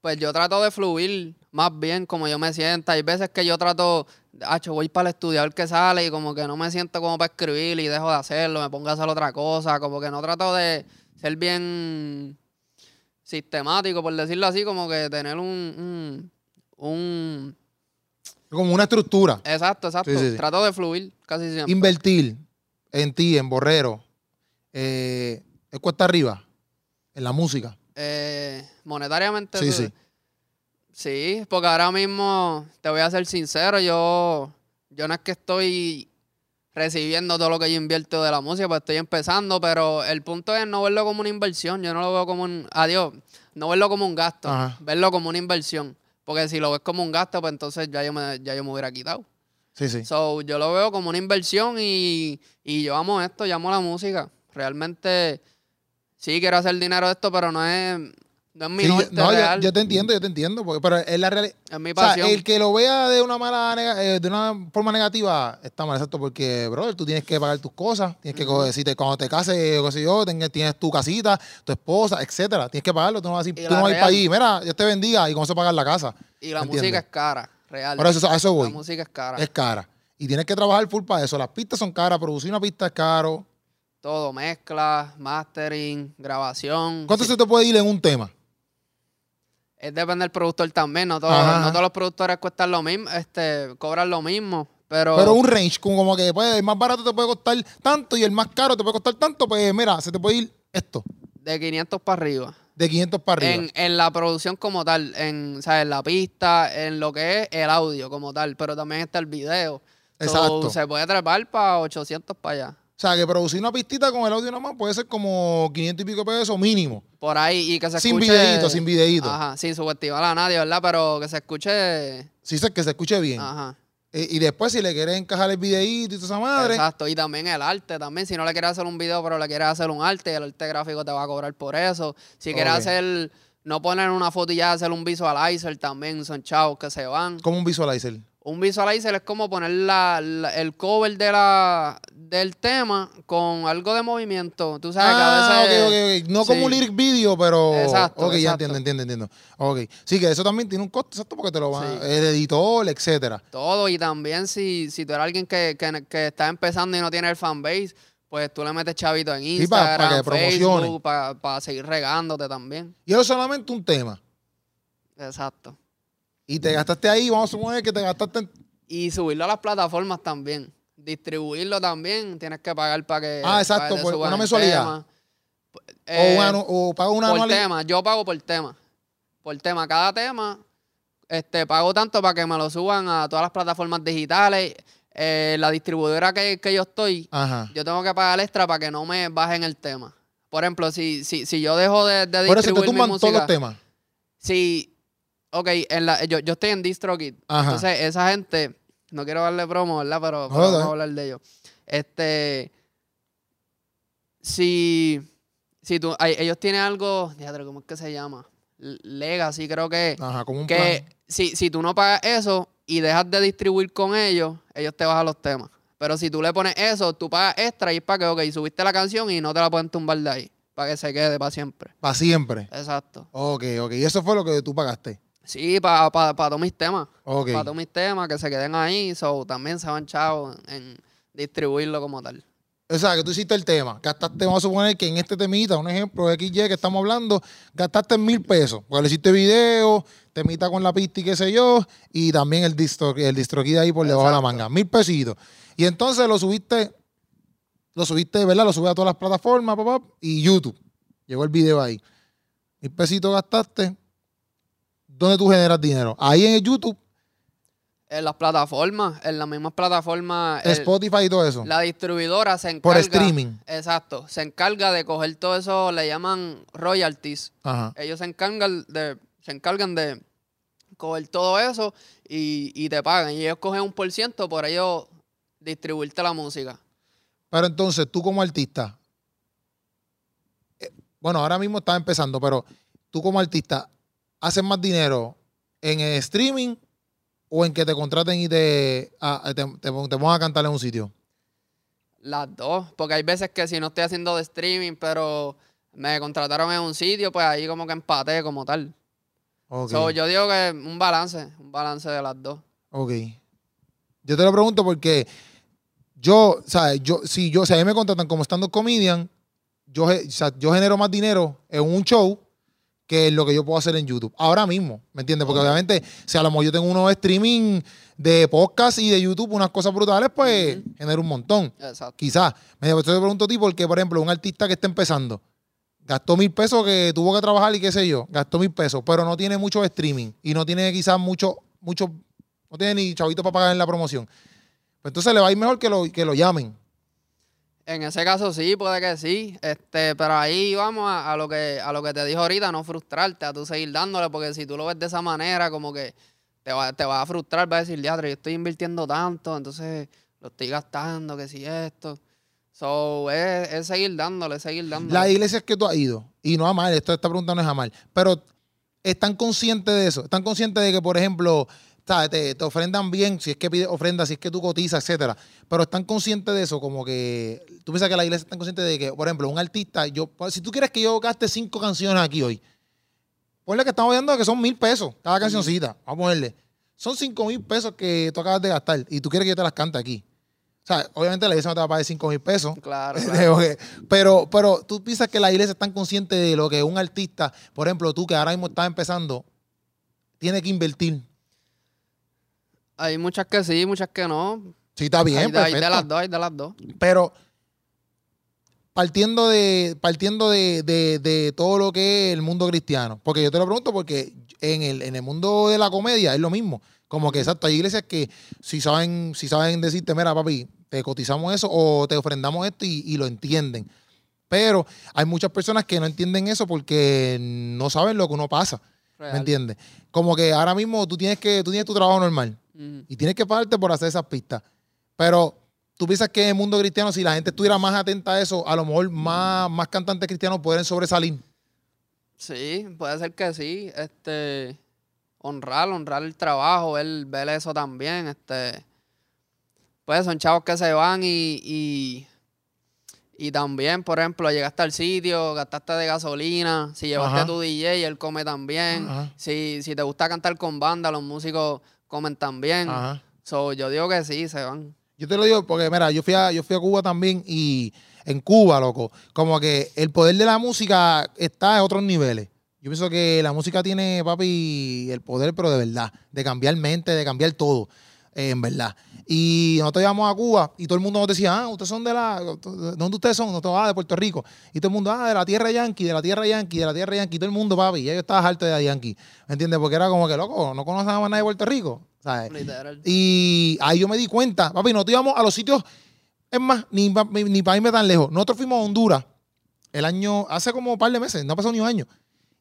pues yo trato de fluir. más bien como yo me siento. Hay veces que yo trato, hacho, voy para el ver qué sale y como que no me siento como para escribir y dejo de hacerlo, me pongo a hacer otra cosa, como que no trato de ser bien sistemático, por decirlo así, como que tener un, un, un- Como una estructura. exacto, exacto. Sí, sí, sí. Trato de fluir casi siempre. Invertir en ti, en Borrero, eh, es cuesta arriba, en la música. Eh, monetariamente. Sí, sí. Sí, porque ahora mismo, te voy a ser sincero, yo, yo no es que estoy recibiendo todo lo que yo invierto de la música, pues estoy empezando, pero el punto es no verlo como una inversión, yo no lo veo como un, adiós, no verlo como un gasto, Ajá. verlo como una inversión, porque si lo ves como un gasto, pues entonces ya yo me, ya yo me hubiera quitado. Sí, sí. So, yo lo veo como una inversión y, y yo amo esto, yo amo la música. Realmente sí quiero hacer dinero de esto, pero no es, no es mi Sí, yo- norte no, yo, real, yo te entiendo, yo te entiendo, porque, pero es la realidad. es mi O sea, el que lo vea de una mala eh, de una forma negativa está mal, exacto, porque, brother, tú tienes que pagar tus cosas, tienes que si te, cuando te cases, o qué sé yo, tienes tu casita, tu esposa, etcétera, tienes que pagarlo, tú no vas a Y tú no vas a ir para allí, mira, Dios te bendiga y con eso pagar la casa. Y la ¿Entiendes? música es cara, real. Por eso, a eso la música es cara. es cara. Y tienes que trabajar full para eso. Las pistas son caras, producir una pista es caro. Todo, mezcla, mastering, grabación. ¿Cuánto Sí, se te puede ir en un tema? Es depende del productor también. No, todos- Ajá, no todos los productores cuestan lo mismo, este, cobran lo mismo. Pero, Pero un range, como, que pues, el más barato te puede costar tanto y el más caro te puede costar tanto, pues mira, se te puede ir esto, de 500 para arriba. de 500 para arriba. En, en la producción como tal, en, o sea, en la pista, en lo que es el audio como tal, pero también está el video. So, Exacto. se puede trepar para 800 para allá. O sea, que producir una pistita con el audio nada más puede ser como 500 y pico pesos mínimo. Por ahí y que se Sin escuche... videíto, sin videíto. Ajá, sin subestimar a nadie, ¿verdad? Pero que se escuche... Sí, que se escuche bien. Ajá. Eh, y después, si le quieres encajar el videíto y toda esa madre, Exacto, y también el arte también. Si no le quieres hacer un video, pero le quieres hacer un arte, el arte gráfico te va a cobrar por eso. Si quieres hacer, no poner una foto y ya hacer un visualizer también, son chavos que se van. como un visualizer. Un visualizer es como poner la, la- el cover de la, del tema con algo de movimiento. Tú sabes que Ah, a ok, veces... No como sí. un lyric video, pero. Exacto, Ok, ya entiendo, entiendo, entiendo. Ok. Sí, que eso también tiene un costo, exacto, porque te lo van. Sí. El editor, etcétera. Todo, y también si, si tú eres alguien que, que, que está empezando y no tiene el fanbase, pues tú le metes chavito en Sí, Instagram, que promocione. Facebook, para seguir regándote también. Y eso es solamente un tema. Exacto. Y te gastaste ahí, vamos a suponer que te gastaste. en- Y subirlo a las plataformas también. Distribuirlo también, tienes que pagar para que. Ah, exacto, por- suban una mensualidad. o, Eh, anu- o paga una por tema, yo pago por tema. Por tema, cada tema, este, pago tanto para que me lo suban a todas las plataformas digitales. Eh, la distribuidora que, que yo estoy, Ajá. yo tengo que pagar extra para que no me bajen el tema. Por ejemplo, si, si, si yo dejo de, de Por eso te distribuir mi tumban todos música, los temas. si, ok, en la, yo, yo estoy en DistroKid. Entonces, esa gente, no quiero darle promo, ¿verdad? Pero, vamos a hablar de ellos. Este, si, si tú, ellos tienen algo, diadre, ¿cómo es que se llama? Legacy, creo que. Ajá, como un Que plan. si, si tú no pagas eso y dejas de distribuir con ellos, ellos te bajan los temas. Pero si tú le pones eso, tú pagas extra y es para que, ok, subiste la canción y no te la pueden tumbar de ahí. Para que se quede para siempre. Para siempre. Exacto. Ok, ok. Y eso fue lo que tú pagaste. Sí, para pa, pa todos mis temas. Ok. Para todos mis temas que se queden ahí. So, también se van chavos en distribuirlo como tal. O sea, que tú hiciste el tema. Gastaste, vamos a suponer que en este temita, un ejemplo, XY que estamos hablando, gastaste mil pesos. Porque le hiciste video, temita con la pista y qué sé yo, y también el distro, el distroquí ahí por debajo de la manga. Mil pesitos. Y entonces lo subiste, lo subiste, ¿verdad? Lo subiste a todas las plataformas, papá, y YouTube. Llegó el video ahí. Mil pesitos gastaste. ¿Dónde tú generas dinero? Ahí en el YouTube, En las plataformas, en las mismas plataformas. el- Spotify y todo eso. la distribuidora se encarga. Por streaming. Exacto. Se encarga de coger todo eso, le llaman royalties. Ajá. Ellos se encargan de, se encargan de coger todo eso y, y te pagan. Y ellos cogen un por ciento por ellos distribuirte la música. Pero entonces, tú como artista, eh, bueno, ahora mismo estás empezando, pero tú como artista, ¿haces más dinero en el streaming o en que te contraten y te, a- te, te, te pongan a cantar en un sitio? Las dos, porque hay veces que si no estoy haciendo de streaming, pero me contrataron en un sitio, pues ahí como que empaté como tal. Ok. So, yo digo que un balance, un balance de las dos. Ok. Yo te lo pregunto porque yo, sea, yo, si yo, si a mí me contratan como stand-up comedian, yo, ge- o sea, yo genero más dinero en un show que lo que yo puedo hacer en YouTube. Ahora mismo, ¿me entiendes? Porque obviamente, si a lo mejor yo tengo unos streaming de podcast y de YouTube, unas cosas brutales, pues genero un montón. Exacto. Quizás. Me yo te pregunto a ti porque, por ejemplo, un artista que está empezando, gastó mil pesos que tuvo que trabajar y qué sé yo, gastó mil pesos, pero no tiene mucho streaming y no tiene quizás mucho, mucho, no tiene ni chavito para pagar en la promoción. Pues entonces le va a ir mejor que lo, que lo llamen. En ese caso sí, puede que sí. Este, pero ahí vamos a, lo que a lo que te dijo ahorita, no frustrarte, a tú seguir dándole, porque si tú lo ves de esa manera, como que te va, te va a frustrar, vas a decir, diadre, yo estoy invirtiendo tanto, entonces lo estoy gastando, que si esto. So, es, es seguir dándole, seguir dándole. Las iglesias que tú has ido, y no a mal, esto, esta pregunta no es a mal, pero están conscientes de eso, están conscientes de que, por ejemplo, ¿sabes? Te, te ofrendan bien, si es que pides ofrenda, si es que tú cotizas, etcétera. Pero están conscientes de eso, como que tú piensas que la iglesia está consciente de que, por ejemplo, un artista, yo, si tú quieres que yo gaste cinco canciones aquí hoy, ponle que estamos viendo que son mil pesos cada cancioncita, vamos a ponerle. Son cinco mil pesos que tú acabas de gastar y tú quieres que yo te las cante aquí. O sea, obviamente la iglesia no te va a pagar cinco mil pesos, Claro, pero, pero tú piensas que la iglesia es tan consciente de lo que un artista, por ejemplo, tú que ahora mismo estás empezando, tiene que invertir. Hay muchas que sí, muchas que no. Sí, está bien, hay, de, hay de las dos, hay de las dos. Pero partiendo de, partiendo de, de- de todo lo que es el mundo cristiano, porque yo te lo pregunto porque en el, en el mundo de la comedia es lo mismo. Como que exacto, hay iglesias que si saben, si saben decirte, mira, papi, te cotizamos eso o te ofrendamos esto y, y lo entienden. Pero hay muchas personas que no entienden eso porque no saben lo que uno pasa. Real. ¿Me entiendes? Como que ahora mismo tú tienes que, tú tienes tu trabajo normal Y tienes que pagarte por hacer esas pistas. Pero tú piensas que en el mundo cristiano, si la gente estuviera más atenta a eso, a lo mejor más, más cantantes cristianos pueden sobresalir. Sí, puede ser que sí. Este, honrar, honrar el trabajo, ver, ver eso también. Este, pues son chavos que se van y, y, y también, por ejemplo, llegaste al sitio, gastaste de gasolina, si llevaste Ajá. tu DJ, él come también. Si, si te gusta cantar con banda, los músicos comen también. Ajá. So, yo digo que sí, se van. Yo te lo digo porque, mira, yo fui a, yo fui a Cuba también y en Cuba, loco, como que el poder de la música está a otros niveles. Yo pienso que la música tiene, papi, el poder, pero de verdad, de cambiar mente, de cambiar todo, eh, en verdad. Y nosotros íbamos a Cuba y todo el mundo nos decía, ah, ustedes son de la, ¿de dónde ustedes son? Nosotros, ah, de Puerto Rico. Y todo el mundo, ah, de la tierra yankee, de la tierra yankee, de la tierra yankee. Todo el mundo, papi, ya yo estaba harto de la yankee. ¿Me entiendes? Porque era como que, loco, no conocemos a nadie de Puerto Rico. ¿sabes? Literal. Y ahí yo me di cuenta, papi, nosotros íbamos a los sitios, es más, ni, ni, ni para irme tan lejos. Nosotros fuimos a Honduras el año, hace como un par de meses, no pasó ni un año.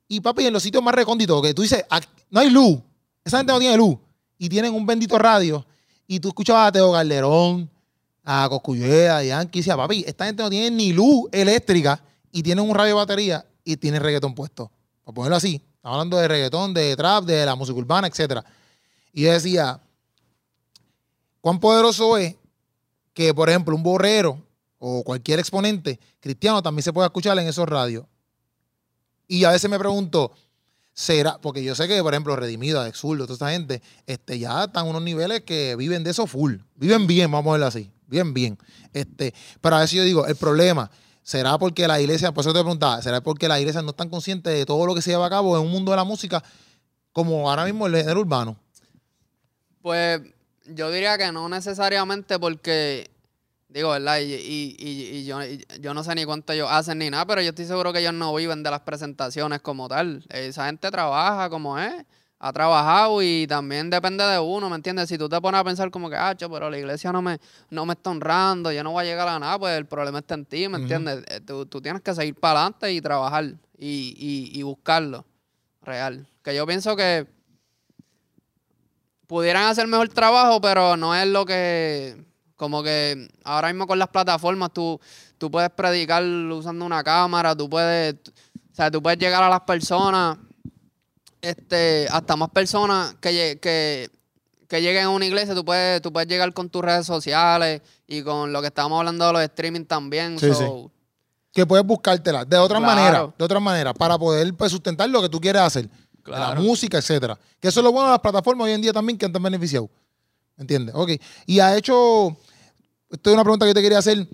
Y papi, en los sitios más recónditos, que tú dices, "Ac- no hay luz, esa gente no tiene luz, y tienen un bendito radio, y tú escuchabas a Teo Calderón, a Cosculluela, a Yankee, y decía, papi, esta gente no tiene ni luz eléctrica, y tienen un radio de batería, y tienen reggaetón puesto. Por ponerlo así, estamos hablando de reggaetón, de trap, de la música urbana, etcétera. Y yo decía, cuán poderoso es que, por ejemplo, un borrero o cualquier exponente cristiano también se pueda escuchar en esos radios. Y a veces me pregunto, ¿será? Porque yo sé que, por ejemplo, Redimido, Exurdo, toda esta gente, este, ya están unos niveles que viven de eso full. Viven bien, vamos a verlo así. Viven bien. Este, pero a veces yo digo, el problema, ¿será porque la iglesia, por eso te preguntaba, ¿será porque la iglesia no están conscientes de todo lo que se lleva a cabo en un mundo de la música como ahora mismo el género urbano? Pues yo diría que no necesariamente porque, digo, ¿verdad? Y, y- y- y yo, yo no sé ni cuánto ellos hacen ni nada, pero yo estoy seguro que ellos no viven de las presentaciones como tal. Esa gente trabaja como es, ha trabajado y también depende de uno, ¿me entiendes? Si tú te pones a pensar como que, ah, cho, pero la iglesia no me, no me está honrando, yo no voy a llegar a nada, pues el problema está en ti, ¿me entiendes? Eh, Tú, tú tienes que seguir para adelante y trabajar y, y, y buscarlo, real. Que yo pienso que pudieran hacer mejor trabajo, pero no es lo que. Como que ahora mismo con las plataformas tú, tú puedes predicar usando una cámara, tú puedes. O sea, tú puedes llegar a las personas, este, hasta más personas que, que, que lleguen a una iglesia, tú puedes, tú puedes llegar con tus redes sociales y con lo que estábamos hablando de los streaming también. Sí, so, que puedes buscártela de otra Claro. manera, de otra manera, para poder pues, sustentar lo que tú quieres hacer. la música, etcétera. Que eso es lo bueno de las plataformas hoy en día también que han beneficiado. ¿Entiendes? Ok. Y ha hecho, esto es una pregunta que te quería hacer.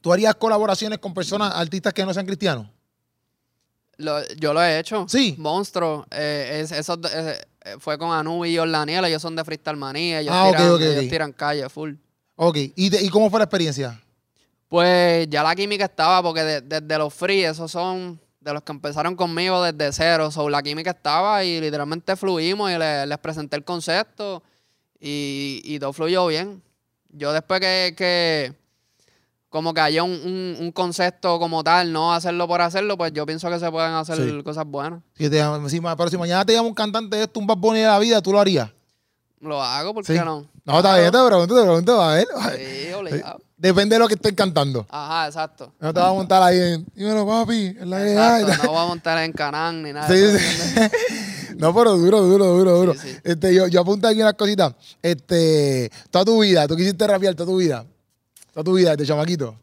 ¿Tú harías colaboraciones con personas, artistas que no sean cristianos? Lo- yo lo he hecho. Sí. Monstruo. eh, es- eso eh, eh, fue con Anubi y Orlaniel. Ellos son de Freestyle Manía. Ellos, Ah, ok, tiran, ok, ellos ok. tiran calle full. Ok. ¿Y, de- ¿Y cómo fue la experiencia? Pues ya la química estaba, porque de- desde los free, esos son de los que empezaron conmigo desde cero. So, la química estaba y literalmente fluimos y le- les presenté el concepto y, y todo fluyó bien. Yo después que, que como que haya un, un- un concepto como tal, no hacerlo por hacerlo, pues yo pienso que se pueden hacer Sí. cosas buenas. Si te si pero si mañana te llama un cantante de esto, un Bad Bunny de la vida, ¿tú lo harías? Lo hago, ¿por Sí. qué no? No, está bien, te pregunto, te pregunto, a ver. Sí, obligado. Depende de lo que estés cantando. Ajá, exacto. No te vas a montar ahí en, dímelo papi, en la. Exacto, no voy a montar en Canán ni nada. Sí, sí. No, pero duro, duro, duro, duro. Sí, sí. Este, yo, yo apunté aquí unas cositas. Este, toda tu vida, tú quisiste rapear toda tu vida. Toda tu vida, de chamaquito.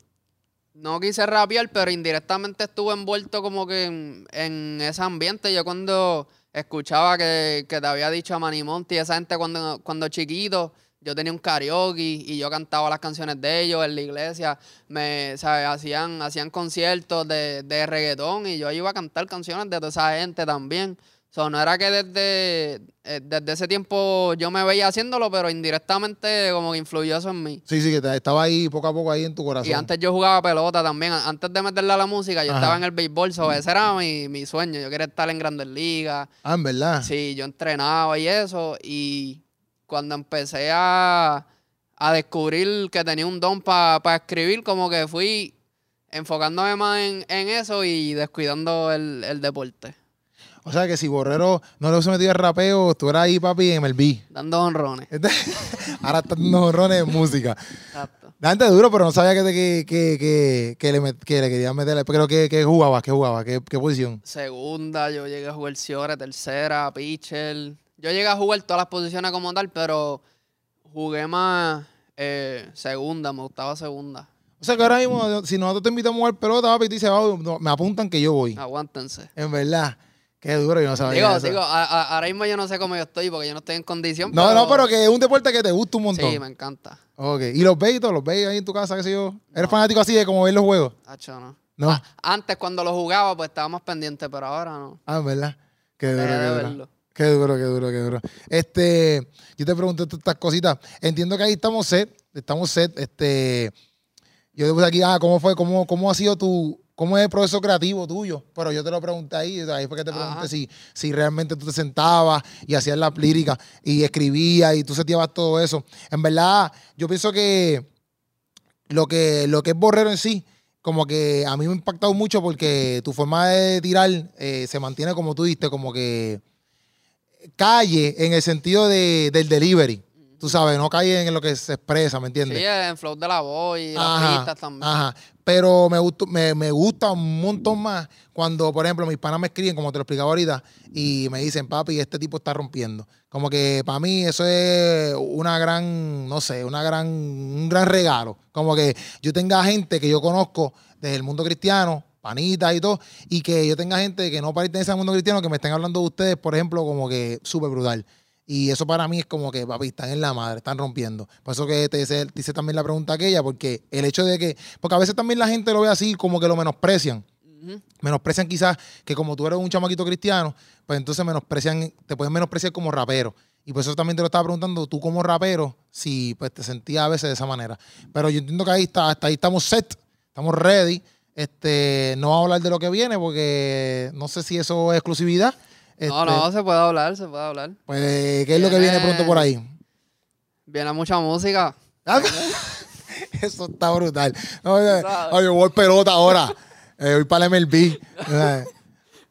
No quise rapear, pero indirectamente estuve envuelto como que en, en ese ambiente. Yo cuando escuchaba que, que te había dicho a Manny Monty, esa gente cuando, cuando chiquito, yo tenía un karaoke y yo cantaba las canciones de ellos en la iglesia. Me, ¿sabes? Hacían, hacían conciertos de, de reggaetón y yo iba a cantar canciones de toda esa gente también. So, no era que desde, eh, desde ese tiempo yo me veía haciéndolo, pero indirectamente como que influyó eso en mí. Sí, sí, que estaba ahí poco a poco ahí en tu corazón. Y antes yo jugaba pelota también. Antes de meterle a la música, yo Ajá. estaba en el béisbol. So ese era mi, mi sueño. Yo quería estar en grandes ligas. Ah, en verdad. Sí, yo entrenaba y eso. Y cuando empecé a, a descubrir que tenía un don para escribir, como que fui enfocándome más en, en eso y descuidando el, el deporte. O sea que si Borrero no le hubiese metido el rapeo, tú eras ahí, papi, en MLB. Dando honrones. Este- Ahora estás dando honrones en música. Exacto. Antes duro, pero no sabía que, te- que, que, que, que le, met- que le querían meterle. Pero que, que jugabas, que jugabas, ¿Qué, qué posición. Segunda, yo llegué a jugar Ciore, tercera, pitcher. Yo llegué a jugar todas las posiciones como tal, pero jugué más eh, segunda, me gustaba segunda. O sea que ahora mismo, si nosotros te invitamos a jugar pelota, papi, y te dices, "Vamos, no, me apuntan que yo voy. Aguántense. En verdad. Qué duro, yo no sabía Digo, eso. digo, a- a- ahora mismo yo no sé cómo yo estoy porque yo no estoy en condición. no, no, pero que es un deporte que te gusta un montón. Sí, me encanta. Ok. ¿Y los veis todos? ¿Los veis ahí en tu casa, qué sé yo? ¿Eres fanático así de como ver los juegos? Hacho, no. No. Ah, antes cuando lo jugaba pues estábamos pendientes, pero ahora no. Ah, en verdad. Qué duro, Dejé qué de duro. verlo. Qué duro, qué duro, qué duro. Este, yo te pregunto todas estas cositas. Entiendo que ahí estamos set, estamos set. Este, yo te puse aquí, ah, ¿cómo fue? ¿Cómo, cómo ha sido tu, cómo es el proceso creativo tuyo? Pero yo te lo pregunté ahí, ahí fue que te pregunté Ajá. si, si realmente tú te sentabas y hacías la lírica y escribías y tú seteabas todo eso. En verdad, yo pienso que lo que, lo que es Borrero en sí, como que a mí me ha impactado mucho porque tu forma de tirar eh, se mantiene como tú diste, como que calle en el sentido de, del delivery. Tú sabes, no calle en lo que se expresa, ¿me entiendes? Sí, en flow de la voz y las Ajá, pistas también. Ajá. Pero me, gustó, me, me gusta un montón más cuando, por ejemplo, mis panas me escriben, como te lo explicaba ahorita, y me dicen, papi, este tipo está rompiendo. Como que para mí eso es una gran, no sé, una gran, un gran regalo. Como que yo tenga gente que yo conozco desde el mundo cristiano, panitas y todo, y que yo tenga gente que no pertenece al mundo cristiano, que me estén hablando de ustedes, por ejemplo, como que súper brutal. Y eso para mí es como que, papi, están en la madre, están rompiendo. Por eso que te hice, te hice también la pregunta aquella, porque el hecho de que, porque a veces también la gente lo ve así, como que lo menosprecian. Menosprecian quizás que como tú eres un chamaquito cristiano, pues entonces menosprecian, te pueden menospreciar como rapero. Y por eso también te lo estaba preguntando, tú como rapero, si pues te sentías a veces de esa manera. Pero yo entiendo que ahí está, hasta ahí estamos set, estamos ready. Este, no vamos a hablar de lo que viene porque no sé si eso es exclusividad. No, Este, no, se puede hablar, se puede hablar. Pues, ¿qué es lo que viene pronto por ahí? Viene mucha música. Ah, Eso está brutal. Oye, sabes. oye, voy pelota ahora. Eh, voy para el MLB. Eh,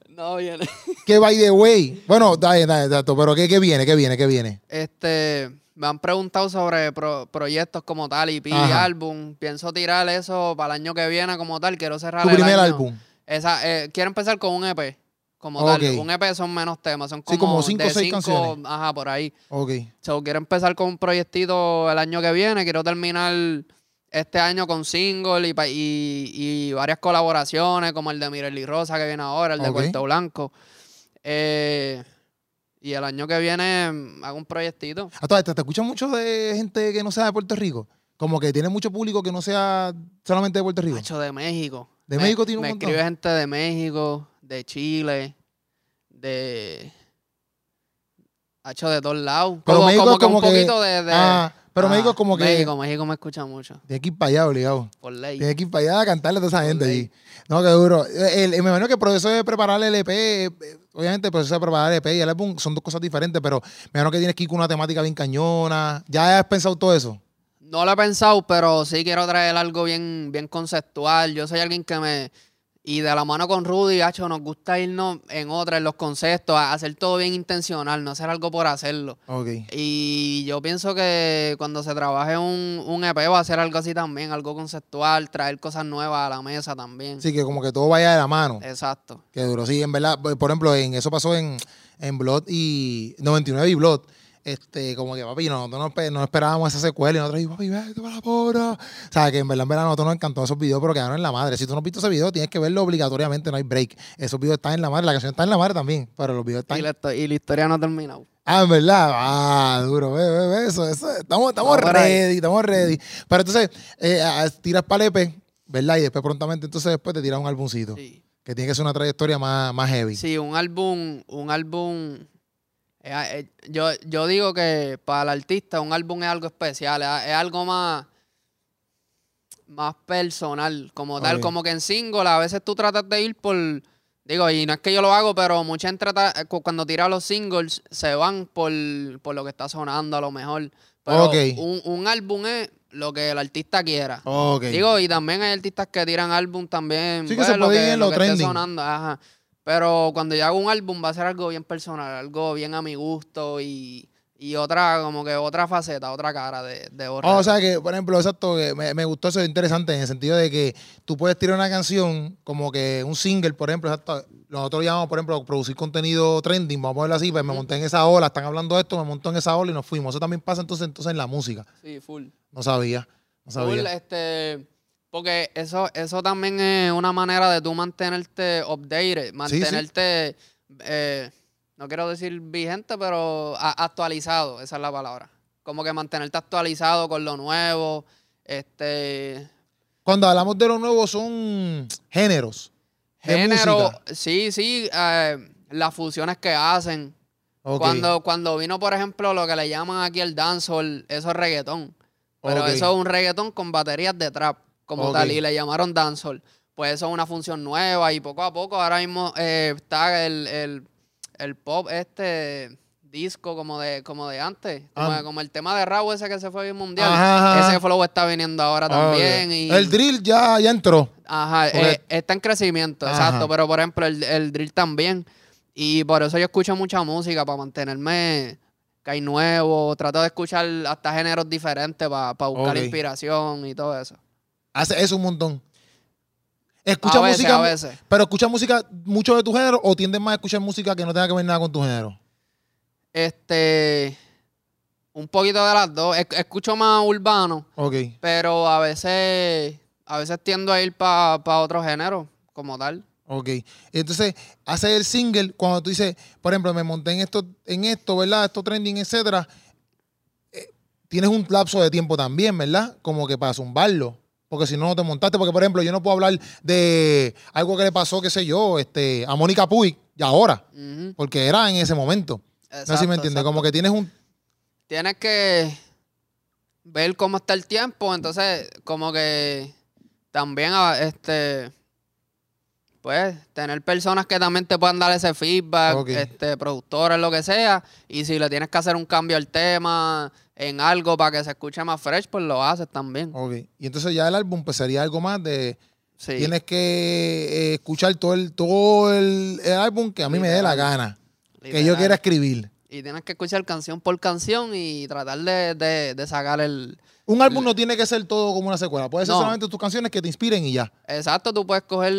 No viene. ¿Qué by the way? Bueno, dale, dale, exacto, pero ¿qué, ¿qué viene? ¿Qué viene? ¿Qué viene? Este, me han preguntado sobre pro- proyectos como tal, EP, Ajá. álbum. Pienso tirar eso para el año que viene como tal. Quiero cerrar Tu el primer año. álbum. Esa, eh, quiero empezar con un EP. Como tal. Un EP son menos temas. Son Sí, como, como cinco de o seis cinco- canciones. Ajá, por ahí. Ok. So, quiero empezar con un proyectito el año que viene. Quiero terminar este año con single y, pa- y, y varias colaboraciones, como el de Mireli Rosa que viene ahora, el de Ok. Puerto Blanco. Eh, y el año que viene mm, hago un proyectito. A todas estas, ¿te escuchan mucho de gente que no sea de Puerto Rico? Como que tiene mucho público que no sea solamente de Puerto Rico. Macho de México. ¿De Me- México tiene un Me montón? escribe gente de México, de Chile, de. Hacho de todos lados. Pero como, México como que como un que- poquito de. de- Ah, pero Ah, México como que México, México me escucha mucho. que ir para allá, obligado. Por ley. Que ir para allá a cantarle a toda esa Por gente ley. allí. No, qué duro. El, el- me imagino que el proceso de preparar el EP, eh, obviamente el proceso de preparar el EP y el álbum son dos cosas diferentes, pero me imagino que tienes que ir con una temática bien cañona. ¿Ya has pensado todo eso? No lo he pensado, pero sí quiero traer algo bien, bien conceptual. Yo soy alguien que me. Y de la mano con Rudy, hacho, nos gusta irnos en otra, en los conceptos, a hacer todo bien intencional, no hacer algo por hacerlo. Ok. Y yo pienso que cuando se trabaje un, un EP va a ser algo así también, algo conceptual, traer cosas nuevas a la mesa también. Sí, que como que todo vaya de la mano. Exacto. Qué duro. Sí, en verdad, por ejemplo, en eso pasó en, en Blood y 99 y Blood. Este, como que papi, nosotros no, no esperábamos esa secuela y nosotros dijimos, papi, vete para la porra. O sea, que en verdad, en verdad, nosotros nos encantó esos videos, pero quedaron en la madre. Si tú no has visto ese video, tienes que verlo obligatoriamente, no hay break. Esos videos están en la madre, la canción está en la madre también, pero los videos están. Y la, y la historia no ha terminado. Ah, en verdad. Ah, duro. Ve, ve, ve, eso, eso. Estamos, estamos ready, estamos ready. Pero entonces, eh, tiras EP, ¿verdad? Y después prontamente, entonces después te tiras un álbumcito. Sí. Que tiene que ser una trayectoria más, más heavy. Sí, un álbum, un álbum. Eh, eh, yo, yo digo que para el artista un álbum es algo especial, es, es algo más, más personal, como tal, como que en single a veces tú tratas de ir por, digo, y no es que yo lo hago, pero mucha gente trata, eh, cu- cuando tira los singles se van por, por lo que está sonando a lo mejor. Pero un, un álbum es lo que el artista quiera. Digo, y también hay artistas que tiran álbum también. Sí, que se lo puede ir en lo lo que esté sonando, ajá. Pero cuando yo hago un álbum va a ser algo bien personal, algo bien a mi gusto y, y otra, como que otra faceta, otra cara de, de Borrero. Oh, o sea que, por ejemplo, exacto, que me, me gustó eso, es interesante en el sentido de que tú puedes tirar una canción como que un single, por ejemplo, exacto, nosotros llamamos, por ejemplo, producir contenido trending, vamos a verlo así, pues me monté en esa ola, están hablando de esto, me montó en esa ola y nos fuimos. Eso también pasa entonces, entonces en la música. sí, full. No sabía, no Full, sabía. este, porque eso, eso también es una manera de tú mantenerte updated, mantenerte, eh, no quiero decir vigente, pero actualizado, esa es la palabra. Como que mantenerte actualizado con lo nuevo, este, Cuando hablamos de lo nuevo son géneros. de género, música. sí, sí, eh, las fusiones que hacen. Cuando, cuando vino, por ejemplo, lo que le llaman aquí el dancehall, eso es reggaetón. Pero eso es un reggaetón con baterías de trap, como Ok. tal, y le llamaron dancehall. Pues eso es una función nueva y poco a poco ahora mismo eh, está el, el- el pop este disco como de, como de antes, como, Ah. como el tema de Raúl ese que se fue bien mundial. Ajá, ajá. Ese flow está viniendo ahora Ok. también. Y, El drill ya, ya entró. Ajá, eh, está en crecimiento, Ajá. exacto. Pero por ejemplo, el, el drill también. Y por eso yo escucho mucha música para mantenerme que hay nuevo. Trato de escuchar hasta géneros diferentes para buscar Ok. inspiración y todo eso. Hace eso un montón. Escucha a veces, música, a veces. pero escucha música mucho de tu género o tiendes más a escuchar música que no tenga que ver nada con tu género. Este. Un poquito de las dos. Es- Escucho más urbano, Ok. pero a veces. A veces tiendo a ir para otro género, como tal. Ok. Entonces, hace el single, cuando tú dices, por ejemplo, me monté en esto, en esto, ¿verdad? Esto trending, etcétera. eh, tienes un lapso de tiempo también, ¿verdad? Como que para zumbarlo. Porque si no, no te montaste. Porque, por ejemplo, yo no puedo hablar de algo que le pasó, qué sé yo, este, a Mónica Puig y ahora. Porque era en ese momento. no sé si me entiendes. Como que tienes un. tienes que ver cómo está el tiempo, entonces como que también ah, este pues tener personas que también te puedan dar ese feedback, este productores lo que sea, y si le tienes que hacer un cambio al tema en algo para que se escuche más fresh, pues lo haces también. Ok. Y entonces ya el álbum, pues sería algo más de. Sí. Tienes que eh, escuchar todo el, todo el, el álbum que a mí me dé la Literal. gana. Que yo quiera escribir. Y tienes que escuchar canción por canción y tratar de, de- de sacar el... Un álbum no tiene que ser todo como una secuela. Puede ser No. solamente tus canciones que te inspiren y ya. Exacto, tú puedes coger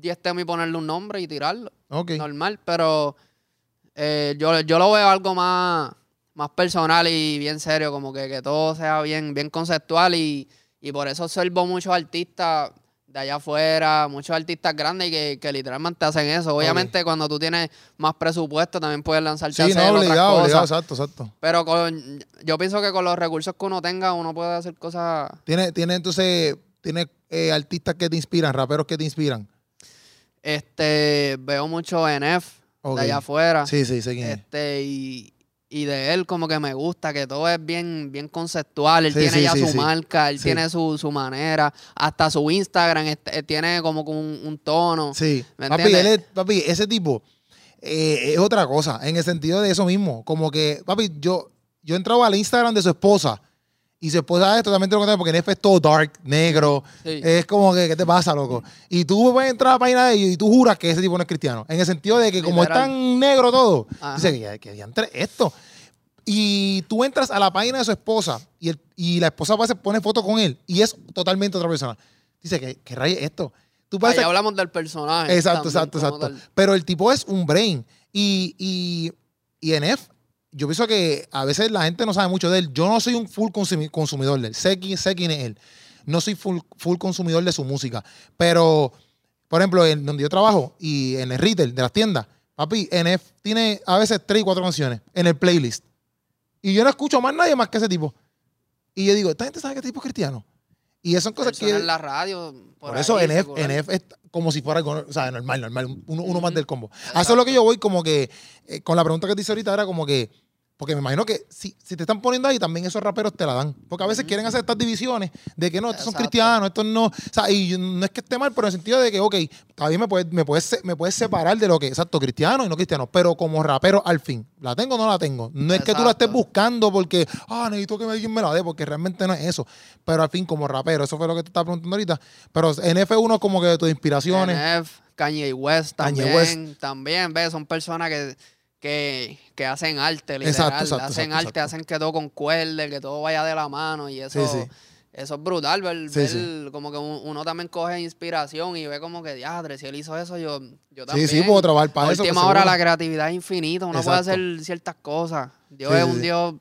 10 temas y ponerle un nombre y tirarlo. Ok. normal, pero eh, yo, yo lo veo algo más, más personal y bien serio, como que, que todo sea bien, bien conceptual y, y por eso observo muchos artistas de allá afuera, muchos artistas grandes y que, que literalmente hacen eso. Obviamente, cuando tú tienes más presupuesto, también puedes lanzarte Sí, a hacer no, otras obligado, cosas. obligado, exacto, exacto. Pero con, yo pienso que con los recursos que uno tenga, uno puede hacer cosas. Tiene, tiene entonces, tiene eh, artistas que te inspiran, raperos que te inspiran. Este, veo mucho NF de allá afuera. Sí, sí, sé quién es. Este, y, y de él como que me gusta, que todo es bien, bien conceptual. Él Sí, tiene sí, ya sí, su marca, él tiene su, su manera. Hasta su Instagram este, eh, tiene como un, un tono. Sí, ¿Me papi, él es- papi, ese tipo eh, es otra cosa, en el sentido de eso mismo. Como que, papi, yo, yo entraba al Instagram de su esposa y su esposa es totalmente lo contrario porque NF es todo dark, negro. Sí. Es como que, ¿qué te pasa, loco? Y tú puedes entrar a la página de ellos y tú juras que ese tipo no es cristiano. En el sentido de que como es tan negro todo, Ajá. dice que, que diantre esto. Y tú entras a la página de su esposa y, el- y la esposa se pone foto con él y es totalmente otra persona. Dice, ¿qué, qué rayos es esto? Tú Ahí ser- hablamos del personaje. Exacto, también, exacto, exacto. tal. Pero el tipo es un brain. Y, y, y NF, yo pienso que a veces la gente no sabe mucho de él. Yo no soy un full consumi- consumidor de él. Sé, quién- sé quién es él. No soy full, full consumidor de su música. Pero, por ejemplo, en donde yo trabajo y en el retail de las tiendas, papi, NF tiene a veces tres y cuatro canciones en el playlist. Y yo no escucho más nadie más que ese tipo. Y yo digo, ¿esta gente sabe que este tipo es cristiano? Y esas son cosas que... en la radio. Por, Por, eso ahí, NF. NF es como si fuera algo, o sea, normal, normal, uno, uno más del combo. A eso es lo que yo voy como que, eh, con la pregunta que te hice ahorita era como que, porque me imagino que si, si te están poniendo ahí, también esos raperos te la dan. Porque a veces quieren hacer estas divisiones de que no, estos son Exacto. cristianos, estos no. O sea, y no es que esté mal, pero en el sentido de que, ok, todavía me puedes, me puedes, me puedes separar de lo que, exacto, cristiano y no cristiano. Pero como rapero, al fin, ¿la tengo o no la tengo? No es que tú la estés buscando porque, ah, necesito que alguien me la dé, porque realmente no es eso. Pero al fin, como rapero, eso fue lo que te estaba preguntando ahorita. Pero NF1 como que de tus inspiraciones. NF, Kanye West Kanye también. West. También, ¿ves? Son personas que, que, que hacen arte, literal. Exacto, exacto, hacen exacto, arte, hacen que todo concuerde, que todo vaya de la mano. Y eso, Sí, sí. eso es brutal, ver, Sí, ver sí. como que un- uno también coge inspiración y ve como que, diadre, si él hizo eso, yo, yo Sí, también. sí, puedo trabajar para eso. última pues, hora la creatividad es infinita, uno puede hacer ciertas cosas. Dios Sí, es sí, un sí. Dios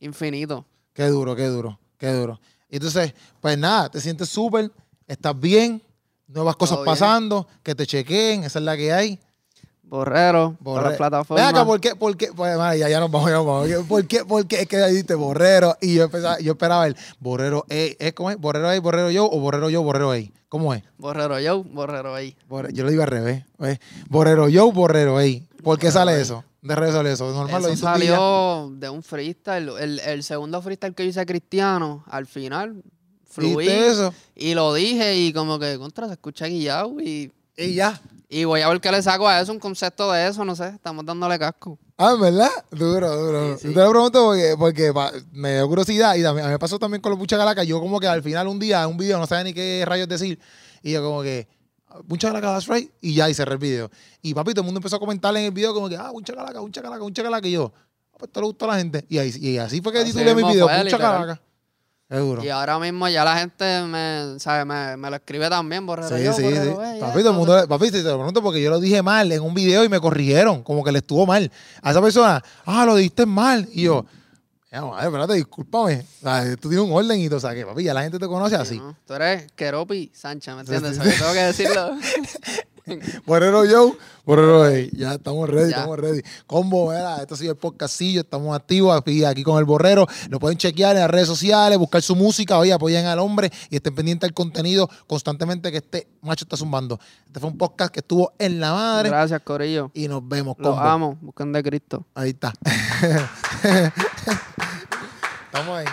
infinito. Qué duro, qué duro, qué duro. Y entonces, pues nada, te sientes súper, estás bien, nuevas cosas pasando, que te chequeen, esa es la que hay. Borrero, por Borre- las plataformas. acá, ¿por qué? ¿Por qué? Pues, madre, ya, ya nos vamos, ya nos vamos. ¿Por qué? ¿Por qué? Es que ahí dijiste borrero y yo, empezaba, yo esperaba el borrero, ey, ¿es cómo es? ¿Borrero ahí, borrero yo o borrero yo, borrero ahí? ¿Cómo es? Borrero yo, borrero ahí. Borre- yo lo digo al revés. ¿ves? Borrero yo, borrero ahí. ¿Por qué Borrero sale eso? De revés sale eso. Normal lo Eso día. salió de un freestyle. El, el segundo freestyle que yo hice cristiano, al final, fluí. ¿Viste eso? Y lo dije y como que contra se escucha guillado y, Y ya. Y voy a ver qué le saco a eso, un concepto de eso, no sé, estamos dándole casco. Ah, ¿verdad? Duro, duro. Sí, sí. Te lo pregunto porque, porque pa- me dio curiosidad y también, a mí me pasó también con los Mucha Galaca. Yo como que al final un día, un video, no sabía ni qué rayos decir. Y yo como que, Mucha Galaca, that's right. Y ya, y cerré el video. Y papi, todo el mundo empezó a comentar en el video como que, ah, Mucha Galaca, Mucha Galaca, Mucha Galaca. Y yo, ah, pues esto le gustó a la gente. Y, ahí, y así fue que Así titulé mi video, fue, Mucha Y ahora mismo ya la gente me, ¿sabe? me, me lo escribe también, borrero Sí, yo, sí, borrero, sí. ya, Papi, todo el mundo, papi, si te lo pregunto porque yo lo dije mal en un video y me corrigieron, como que le estuvo mal. A esa persona, ah, lo dijiste mal. Y yo, ya, madre, espérate, discúlpame. O sea, tú tienes un orden y todo, o sea, que papi, ya la gente te conoce Sí, así. ¿no? Tú eres Keropi Sánchez, ¿me entiendes? sí, tengo que decirlo. Borrero Joe, Borrero Ey. Ya estamos ready, Ya. estamos ready. Combo, mira, esto ha sido el podcastillo, estamos activos aquí, aquí con el Borrero. Lo pueden chequear en las redes sociales, buscar su música, oye, apoyen al hombre y estén pendientes del contenido constantemente que este macho está zumbando. Este fue un podcast que estuvo en la madre Gracias, Corillo. y nos vemos, Los combo. amo. Busquen de Cristo. Ahí está. Estamos ahí.